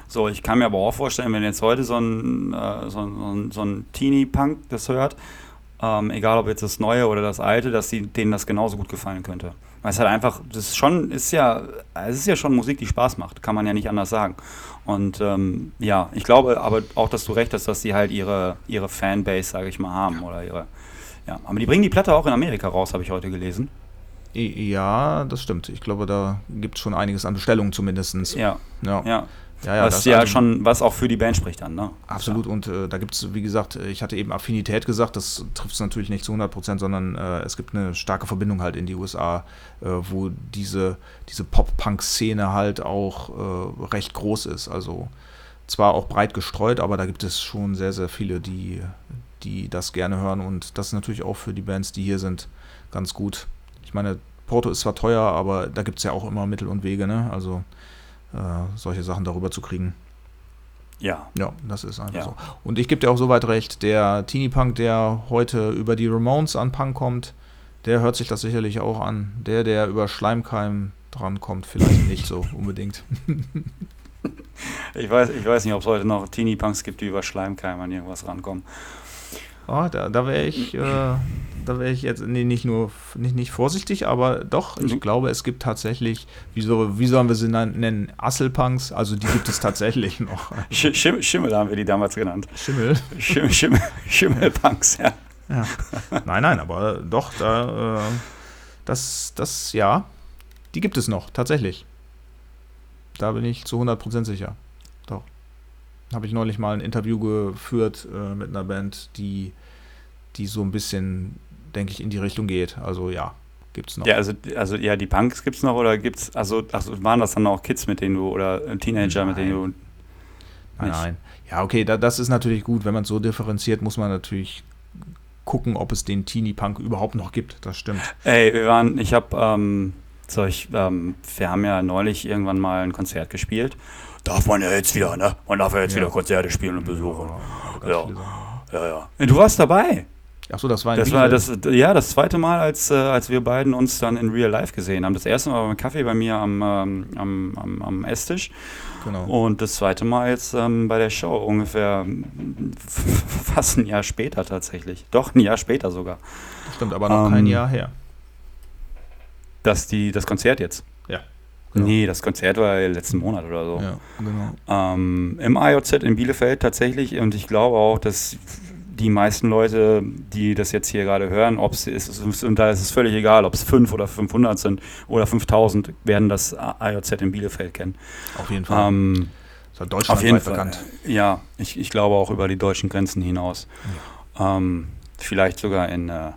So, ich kann mir aber auch vorstellen, wenn jetzt heute so ein, äh, so ein, so ein Teenie-Punk das hört, ähm, egal ob jetzt das Neue oder das Alte, dass die, denen das genauso gut gefallen könnte. Weil es halt einfach, das ist schon, ist ja, es ist ja schon Musik, die Spaß macht, kann man ja nicht anders sagen. Und ähm, ja, ich glaube aber auch, dass du recht hast, dass sie halt ihre, ihre Fanbase, sage ich mal, haben. Oder ihre, ja. Aber die bringen die Platte auch in Amerika raus, habe ich heute gelesen. Ja, das stimmt. Ich glaube, da gibt es schon einiges an Bestellungen zumindest. Ja. Ja. ja. Ja, ja, was ja also, schon, was auch für die Band spricht dann, ne? Absolut, und äh, da gibt es, wie gesagt, ich hatte eben Affinität gesagt, das trifft es natürlich nicht zu 100 Prozent, sondern äh, es gibt eine starke Verbindung halt in die USA, äh, wo diese, diese Pop-Punk-Szene halt auch äh, recht groß ist. Also zwar auch breit gestreut, aber da gibt es schon sehr, sehr viele, die, die das gerne hören und das ist natürlich auch für die Bands, die hier sind, ganz gut. Ich meine, Porto ist zwar teuer, aber da gibt es ja auch immer Mittel und Wege, ne? Also äh, solche Sachen darüber zu kriegen. Ja. Ja, das ist einfach ja. so. Und ich gebe dir auch soweit recht, der Teenie Punk, der heute über die Ramones an Punk kommt, der hört sich das sicherlich auch an. Der, der über Schleimkeim drankommt, vielleicht nicht so unbedingt. ich, weiß, ich weiß nicht, ob es heute noch Teenie Punks gibt, die über Schleimkeim an irgendwas rankommen. Oh, da, da wäre ich, äh, da wäre ich jetzt nee, nicht nur nicht, nicht vorsichtig, aber doch, ich mhm. glaube, es gibt tatsächlich, wie, so, wie sollen wir sie nennen, Asselpunks, also die gibt es tatsächlich noch. Sch Schimmel, Schimmel haben wir die damals genannt. Schimmel? Schimmel, Schimmel Schimmelpunks, ja. ja. Nein, nein, aber doch, da, äh, das, das, ja, die gibt es noch, tatsächlich. Da bin ich zu 100% sicher habe ich neulich mal ein Interview geführt äh, mit einer Band, die, die so ein bisschen, denke ich, in die Richtung geht. Also ja, gibt es noch. Ja, also, also ja, die Punks gibt es noch oder gibt es, also, also waren das dann auch Kids, mit denen du oder Teenager, nein. mit denen du. Nicht? Nein, nein. Ja, okay, da, das ist natürlich gut. Wenn man es so differenziert, muss man natürlich gucken, ob es den Teenie-Punk überhaupt noch gibt. Das stimmt. Ey, wir waren, ich habe, ähm, so ich, ähm, wir haben ja neulich irgendwann mal ein Konzert gespielt darf man ja jetzt wieder, ne? Man darf ja jetzt ja. wieder Konzerte spielen und besuchen. Ja, ja, ja. ja. Du warst dabei. Achso, das war ein Das war das, ja, das zweite Mal, als, äh, als wir beiden uns dann in Real Life gesehen haben. Das erste Mal beim Kaffee bei mir am, ähm, am, am, am Esstisch. Genau. Und das zweite Mal jetzt ähm, bei der Show, ungefähr fast ein Jahr später tatsächlich. Doch, ein Jahr später sogar. Stimmt, aber noch ähm, kein Jahr her. Das, die, das Konzert jetzt. Genau. Nee, das Konzert war letzten Monat oder so. Ja, genau. Ähm, Im IOZ in Bielefeld tatsächlich. Und ich glaube auch, dass die meisten Leute, die das jetzt hier gerade hören, ob es ist, und da ist es völlig egal, ob es 5 oder 500 sind oder 5000, werden das IOZ in Bielefeld kennen. Auf jeden Fall. Ähm, ist halt Deutschland auf jeden Fall, bekannt. Ja, ich, ich glaube auch über die deutschen Grenzen hinaus. Ja. Ähm, vielleicht sogar in äh,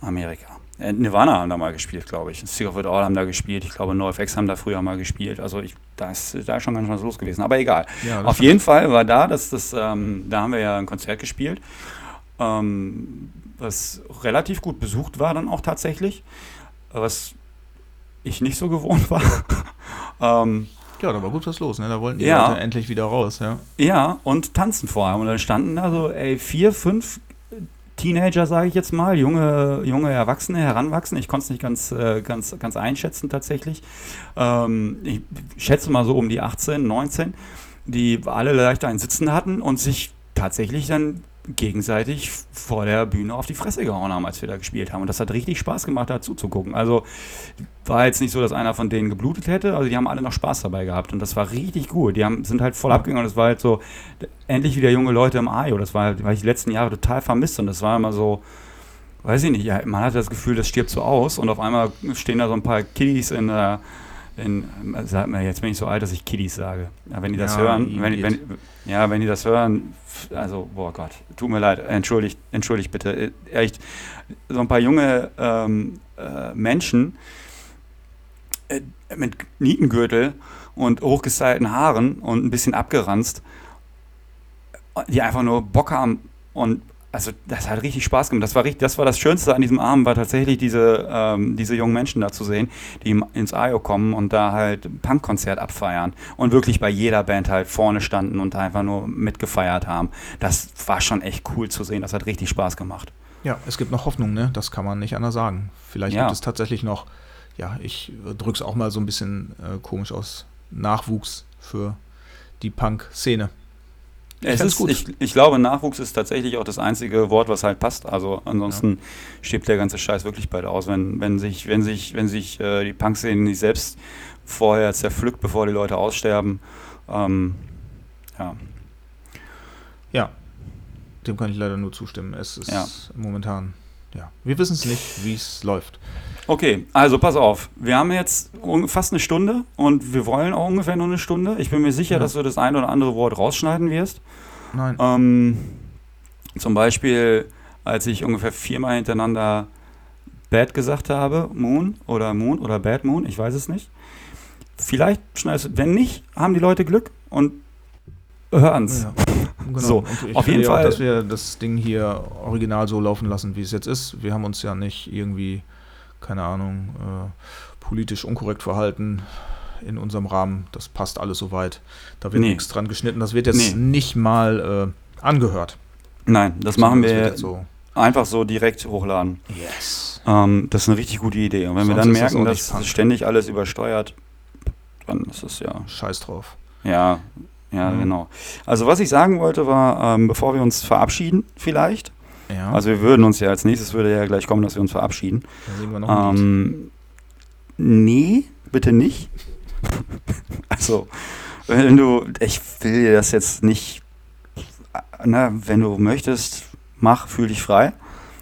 Amerika. Äh, Nirvana haben da mal gespielt, glaube ich. Sick of It All haben da gespielt. Ich glaube, NoFX haben da früher mal gespielt. Also ich, da ist da ist schon ganz was los gewesen. Aber egal. Ja, Auf jeden Fall war da, dass das, ähm, da haben wir ja ein Konzert gespielt, ähm, was relativ gut besucht war dann auch tatsächlich, was ich nicht so gewohnt war. ähm, ja, da war gut was los, ne? Da wollten die ja, Leute endlich wieder raus, ja. Ja, und tanzen vor allem. Und dann standen da so, ey, vier, fünf Teenager, sage ich jetzt mal, junge, junge Erwachsene heranwachsen. Ich konnte es nicht ganz, äh, ganz, ganz einschätzen tatsächlich. Ähm, ich schätze mal so um die 18, 19, die alle leicht einen Sitzen hatten und sich tatsächlich dann gegenseitig vor der Bühne auf die Fresse gehauen haben, als wir da gespielt haben. Und das hat richtig Spaß gemacht, da zuzugucken. Also war jetzt nicht so, dass einer von denen geblutet hätte, also die haben alle noch Spaß dabei gehabt und das war richtig gut. Die haben, sind halt voll abgegangen und es war halt so, endlich wieder junge Leute im Ajo. Das war halt, weil ich die letzten Jahre total vermisst und das war immer so, weiß ich nicht, ja, man hatte das Gefühl, das stirbt so aus und auf einmal stehen da so ein paar Kiddies in der in, sag mir, jetzt bin ich so alt, dass ich Kiddies sage. Ja, wenn die das ja, hören, wenn, wenn, ja, wenn die das hören, also, boah Gott, tut mir leid, entschuldigt, entschuldigt bitte. Echt, so ein paar junge ähm, äh, Menschen äh, mit Nietengürtel und hochgestylten Haaren und ein bisschen abgeranzt, die einfach nur Bock haben und also das hat richtig Spaß gemacht. Das war, richtig, das war das Schönste an diesem Abend, war tatsächlich diese, ähm, diese jungen Menschen da zu sehen, die ins AIO kommen und da halt Punkkonzert abfeiern und wirklich bei jeder Band halt vorne standen und einfach nur mitgefeiert haben. Das war schon echt cool zu sehen. Das hat richtig Spaß gemacht. Ja, es gibt noch Hoffnung, ne? Das kann man nicht anders sagen. Vielleicht ja. gibt es tatsächlich noch, ja, ich drücke es auch mal so ein bisschen äh, komisch aus, Nachwuchs für die Punk-Szene. Ich, ist, ich, ich, glaube, Nachwuchs ist tatsächlich auch das einzige Wort, was halt passt. Also ansonsten ja. stirbt der ganze Scheiß wirklich bald aus, wenn, wenn sich, wenn sich, wenn sich äh, die Punk-Szene nicht selbst vorher zerpflückt, bevor die Leute aussterben. Ähm, ja. Ja, dem kann ich leider nur zustimmen. Es ist ja. momentan, ja, wir wissen es nicht, wie es läuft. Okay, also pass auf. Wir haben jetzt fast eine Stunde und wir wollen auch ungefähr nur eine Stunde. Ich bin mir sicher, ja. dass du das ein oder andere Wort rausschneiden wirst. Nein. Ähm, zum Beispiel, als ich ungefähr viermal hintereinander Bad gesagt habe, Moon oder Moon oder Bad Moon, ich weiß es nicht. Vielleicht schneidest du, wenn nicht, haben die Leute Glück und hören es. Ja, genau. So, auf jeden Fall. Auch, dass wir das Ding hier original so laufen lassen, wie es jetzt ist. Wir haben uns ja nicht irgendwie keine Ahnung, äh, politisch unkorrekt verhalten in unserem Rahmen. Das passt alles soweit. Da wird nee. nichts dran geschnitten. Das wird jetzt nee. nicht mal äh, angehört. Nein, das machen das wir so. einfach so direkt hochladen. Yes. Ähm, das ist eine richtig gute Idee. Und wenn Sonst wir dann merken, das dass ständig alles übersteuert, dann ist es ja. Scheiß drauf. Ja, ja, mhm. genau. Also was ich sagen wollte war, ähm, bevor wir uns verabschieden, vielleicht, ja. Also wir würden uns ja als nächstes würde ja gleich kommen, dass wir uns verabschieden. Da sehen wir noch ähm, Nee, bitte nicht. also, wenn du, ich will dir das jetzt nicht, na, wenn du möchtest, mach, fühl dich frei.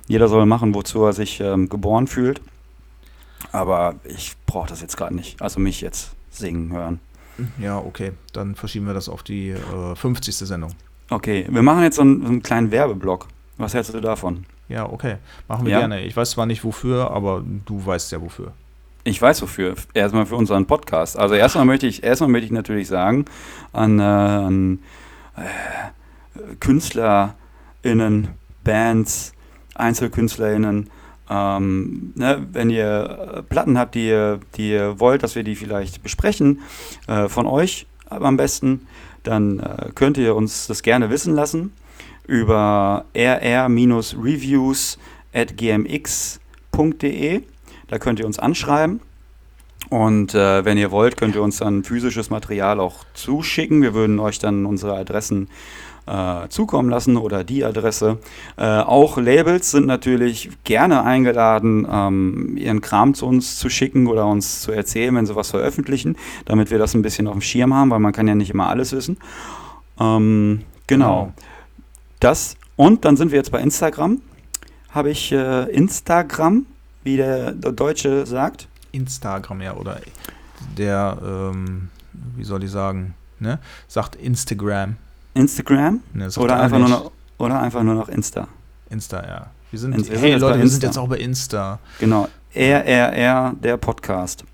Jeder soll machen, wozu er sich ähm, geboren fühlt. Aber ich brauche das jetzt gerade nicht. Also mich jetzt singen hören. Ja, okay. Dann verschieben wir das auf die äh, 50. Sendung. Okay, wir machen jetzt so einen, so einen kleinen Werbeblock. Was hältst du davon? Ja, okay. Machen wir ja. gerne. Ich weiß zwar nicht wofür, aber du weißt ja wofür. Ich weiß wofür. Erstmal für unseren Podcast. Also erstmal möchte ich, erstmal möchte ich natürlich sagen an, äh, an äh, KünstlerInnen, Bands, EinzelkünstlerInnen, ähm, ne, wenn ihr Platten habt, die ihr, die ihr wollt, dass wir die vielleicht besprechen, äh, von euch am besten, dann äh, könnt ihr uns das gerne wissen lassen über rr-reviews at gmx.de. Da könnt ihr uns anschreiben. Und äh, wenn ihr wollt, könnt ihr uns dann physisches Material auch zuschicken. Wir würden euch dann unsere Adressen äh, zukommen lassen oder die Adresse. Äh, auch Labels sind natürlich gerne eingeladen, ähm, ihren Kram zu uns zu schicken oder uns zu erzählen, wenn sie was veröffentlichen, damit wir das ein bisschen auf dem Schirm haben, weil man kann ja nicht immer alles wissen. Ähm, genau. genau. Das und dann sind wir jetzt bei Instagram. Habe ich äh, Instagram, wie der Deutsche sagt. Instagram, ja, oder der, ähm, wie soll ich sagen, ne? Sagt Instagram. Instagram? Ne, oder, einfach nur noch, oder einfach nur noch Insta. Insta, ja. Wir sind, Insta, hey Leute, wir sind jetzt auch bei Insta. Genau. RRR, der Podcast.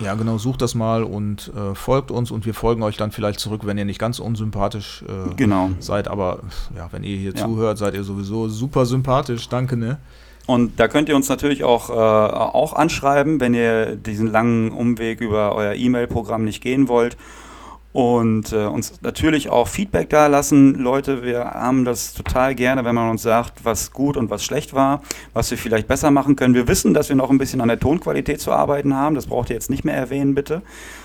Ja, genau, sucht das mal und äh, folgt uns und wir folgen euch dann vielleicht zurück, wenn ihr nicht ganz unsympathisch äh, genau. seid. Aber ja, wenn ihr hier ja. zuhört, seid ihr sowieso super sympathisch. Danke, ne? Und da könnt ihr uns natürlich auch, äh, auch anschreiben, wenn ihr diesen langen Umweg über euer E-Mail-Programm nicht gehen wollt. Und äh, uns natürlich auch Feedback da lassen. Leute, wir haben das total gerne, wenn man uns sagt, was gut und was schlecht war, was wir vielleicht besser machen können. Wir wissen, dass wir noch ein bisschen an der Tonqualität zu arbeiten haben. Das braucht ihr jetzt nicht mehr erwähnen, bitte.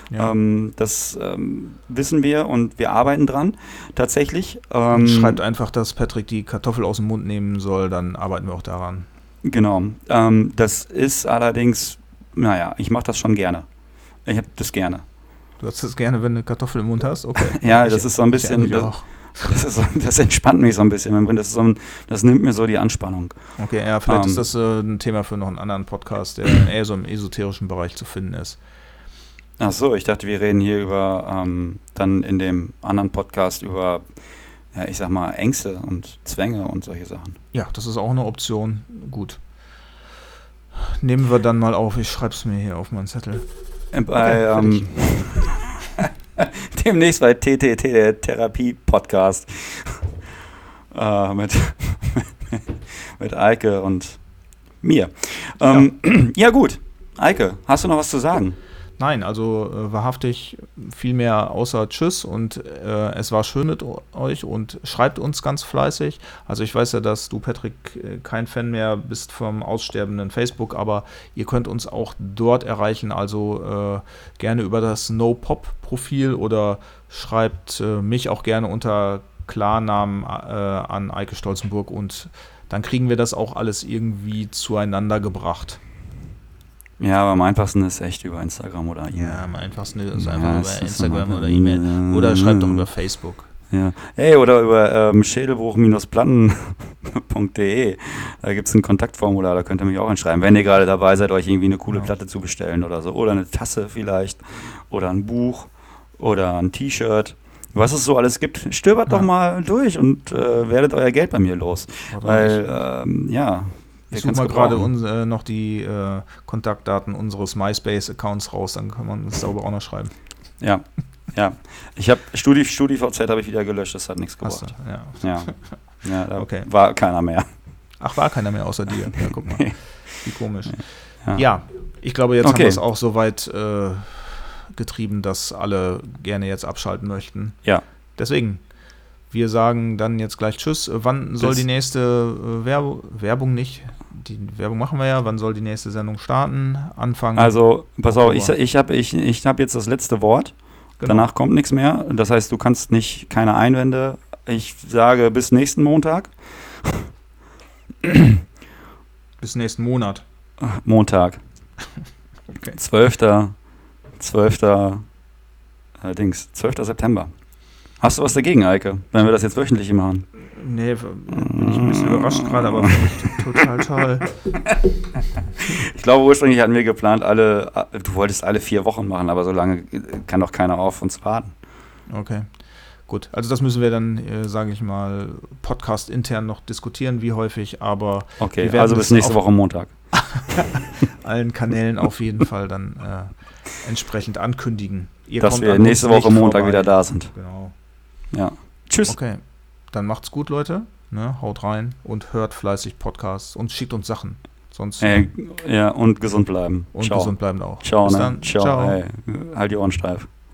Ja. Ähm, das ähm, wissen wir und wir arbeiten dran, tatsächlich. Ähm, schreibt einfach, dass Patrick die Kartoffel aus dem Mund nehmen soll, dann arbeiten wir auch daran. Genau. Ähm, das ist allerdings, naja, ich mache das schon gerne. Ich habe das gerne. Du hast es gerne, wenn du eine Kartoffel im Mund hast? Okay. ja, das ist so ein bisschen. Das, das, ist, das, entspannt mich so ein bisschen. Das, so ein, das nimmt mir so die Anspannung. Okay, ja, vielleicht um, ist ähm. das äh, ein Thema für noch einen anderen Podcast, der eher so im esoterischen Bereich zu finden ist. Ach so, ich dachte, wir reden hier über ähm, dann in dem anderen Podcast über, ja, ich sag mal, Ängste und Zwänge und solche Sachen. Ja, das ist auch eine Option. Gut. Nehmen wir dann mal auf. Ich schreibe es mir hier auf meinen Zettel. Äh, bei, okay, ähm, demnächst bei TTT, der Therapie-Podcast. äh, mit, mit Eike und mir. Ähm, ja. ja, gut. Eike, hast du noch was zu sagen? Nein, also äh, wahrhaftig viel mehr außer Tschüss und äh, es war schön mit euch und schreibt uns ganz fleißig. Also ich weiß ja, dass du, Patrick, äh, kein Fan mehr bist vom aussterbenden Facebook, aber ihr könnt uns auch dort erreichen, also äh, gerne über das No-Pop-Profil oder schreibt äh, mich auch gerne unter Klarnamen äh, an Eike Stolzenburg und dann kriegen wir das auch alles irgendwie zueinander gebracht. Ja, aber am einfachsten ist echt über Instagram oder E-Mail. Ja, am einfachsten ist einfach ja, über Instagram oder E-Mail. Oder schreibt doch über Facebook. Ja. Hey, oder über ähm, schädelbruch-platten.de. Da gibt es ein Kontaktformular, da könnt ihr mich auch anschreiben, wenn ihr gerade dabei seid, euch irgendwie eine coole. Platte zu bestellen oder so. Oder eine Tasse vielleicht. Oder ein Buch. Oder ein T-Shirt. Was es so alles gibt, stöbert ja. doch mal durch und äh, werdet euer Geld bei mir los. Oder Weil, ähm, ja, ich suche mal gerade äh, noch die äh, Kontaktdaten unseres MySpace-Accounts raus, dann kann man das sauber auch noch schreiben. Ja, ja. Ich habe Studi, StudiVZ habe ich wieder gelöscht, das hat nichts gebracht. Du, ja. Ja, ja da okay. war keiner mehr. Ach, war keiner mehr außer dir. Ja, guck mal. Wie komisch. Ja, ja ich glaube, jetzt okay. haben wir es auch so weit äh, getrieben, dass alle gerne jetzt abschalten möchten. Ja. Deswegen, wir sagen dann jetzt gleich Tschüss. Wann soll Bis. die nächste äh, Werb Werbung nicht? Die Werbung machen wir ja. Wann soll die nächste Sendung starten? Anfangen? Also, pass auf, ich, ich habe ich, ich hab jetzt das letzte Wort. Genau. Danach kommt nichts mehr. Das heißt, du kannst nicht, keine Einwände. Ich sage bis nächsten Montag. bis nächsten Monat. Montag. okay. 12. 12. Äh, Dings, 12. September. Hast du was dagegen, Eike, wenn wir das jetzt wöchentlich machen? Nee, bin ich ein bisschen überrascht gerade, aber total toll. Ich glaube, ursprünglich hatten wir geplant, alle, du wolltest alle vier Wochen machen, aber so lange kann doch keiner auf uns warten. Okay. Gut, also das müssen wir dann, äh, sage ich mal, Podcast intern noch diskutieren, wie häufig, aber. Okay, also bis nächste Woche Montag. allen Kanälen auf jeden Fall dann äh, entsprechend ankündigen. Ihr Dass wir nächste Woche Montag vorbei. wieder da sind. Genau. Ja. Tschüss. Okay. Dann macht's gut, Leute. Ne, haut rein und hört fleißig Podcasts und schickt uns Sachen. Sonst. Äh, ja, und gesund bleiben. Und Ciao. gesund bleiben auch. Ciao, Bis ne? Dann. Ciao. Ciao. Hey, halt die Ohren steif.